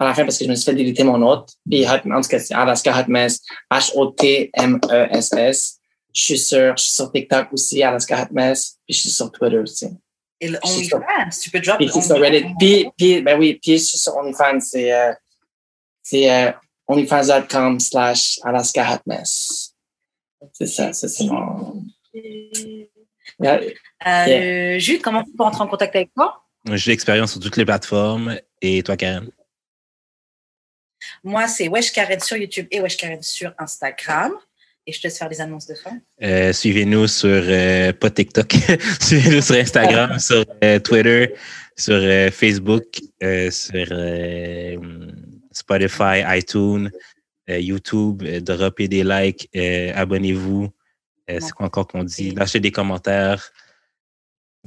à la fin parce que je me suis fait déliter mon autre. Puis Hot, en tout cas, c'est Alaska Hot Mess, H-O-T-M-E-S-S. Je suis sur, je suis sur TikTok aussi, Alaska Hot Mess. Puis je suis sur Twitter aussi. Et le OnlyFans, tu peux drop Puis sur. Reddit. Puis, puis, ben oui, puis je suis sur OnlyFans, c'est euh, c'est euh, onlyfans.com slash Alaska Hot Mess. C'est ça, ça, c'est mon... Yeah. Euh, Jude, comment on peut entrer en contact avec toi? J'ai l'expérience sur toutes les plateformes. Et toi, Karen? Moi, c'est Wesh Karen sur YouTube et Wesh Karen sur Instagram. Et je te laisse faire les annonces de fin. Euh, Suivez-nous sur, euh, pas TikTok, [LAUGHS] suivez-nous sur Instagram, [LAUGHS] sur euh, Twitter, sur Facebook, sur Spotify, iTunes, YouTube. Droppez des likes, abonnez-vous. C'est quoi encore qu'on dit? Lâchez des commentaires.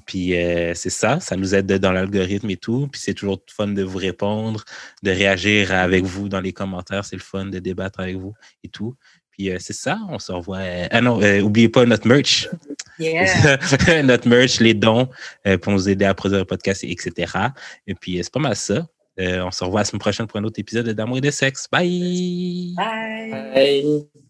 Puis euh, c'est ça, ça nous aide dans l'algorithme et tout. Puis c'est toujours fun de vous répondre, de réagir avec vous dans les commentaires. C'est le fun de débattre avec vous et tout. Puis euh, c'est ça, on se revoit. euh, ah non, euh, oubliez pas notre merch. Yeah. [LAUGHS] notre merch, les dons euh, pour nous aider à produire le podcast, etc. Et puis euh, c'est pas mal ça. Euh, on se revoit la semaine prochaine pour un autre épisode d'Amour et de sexe. Bye! Bye. Bye.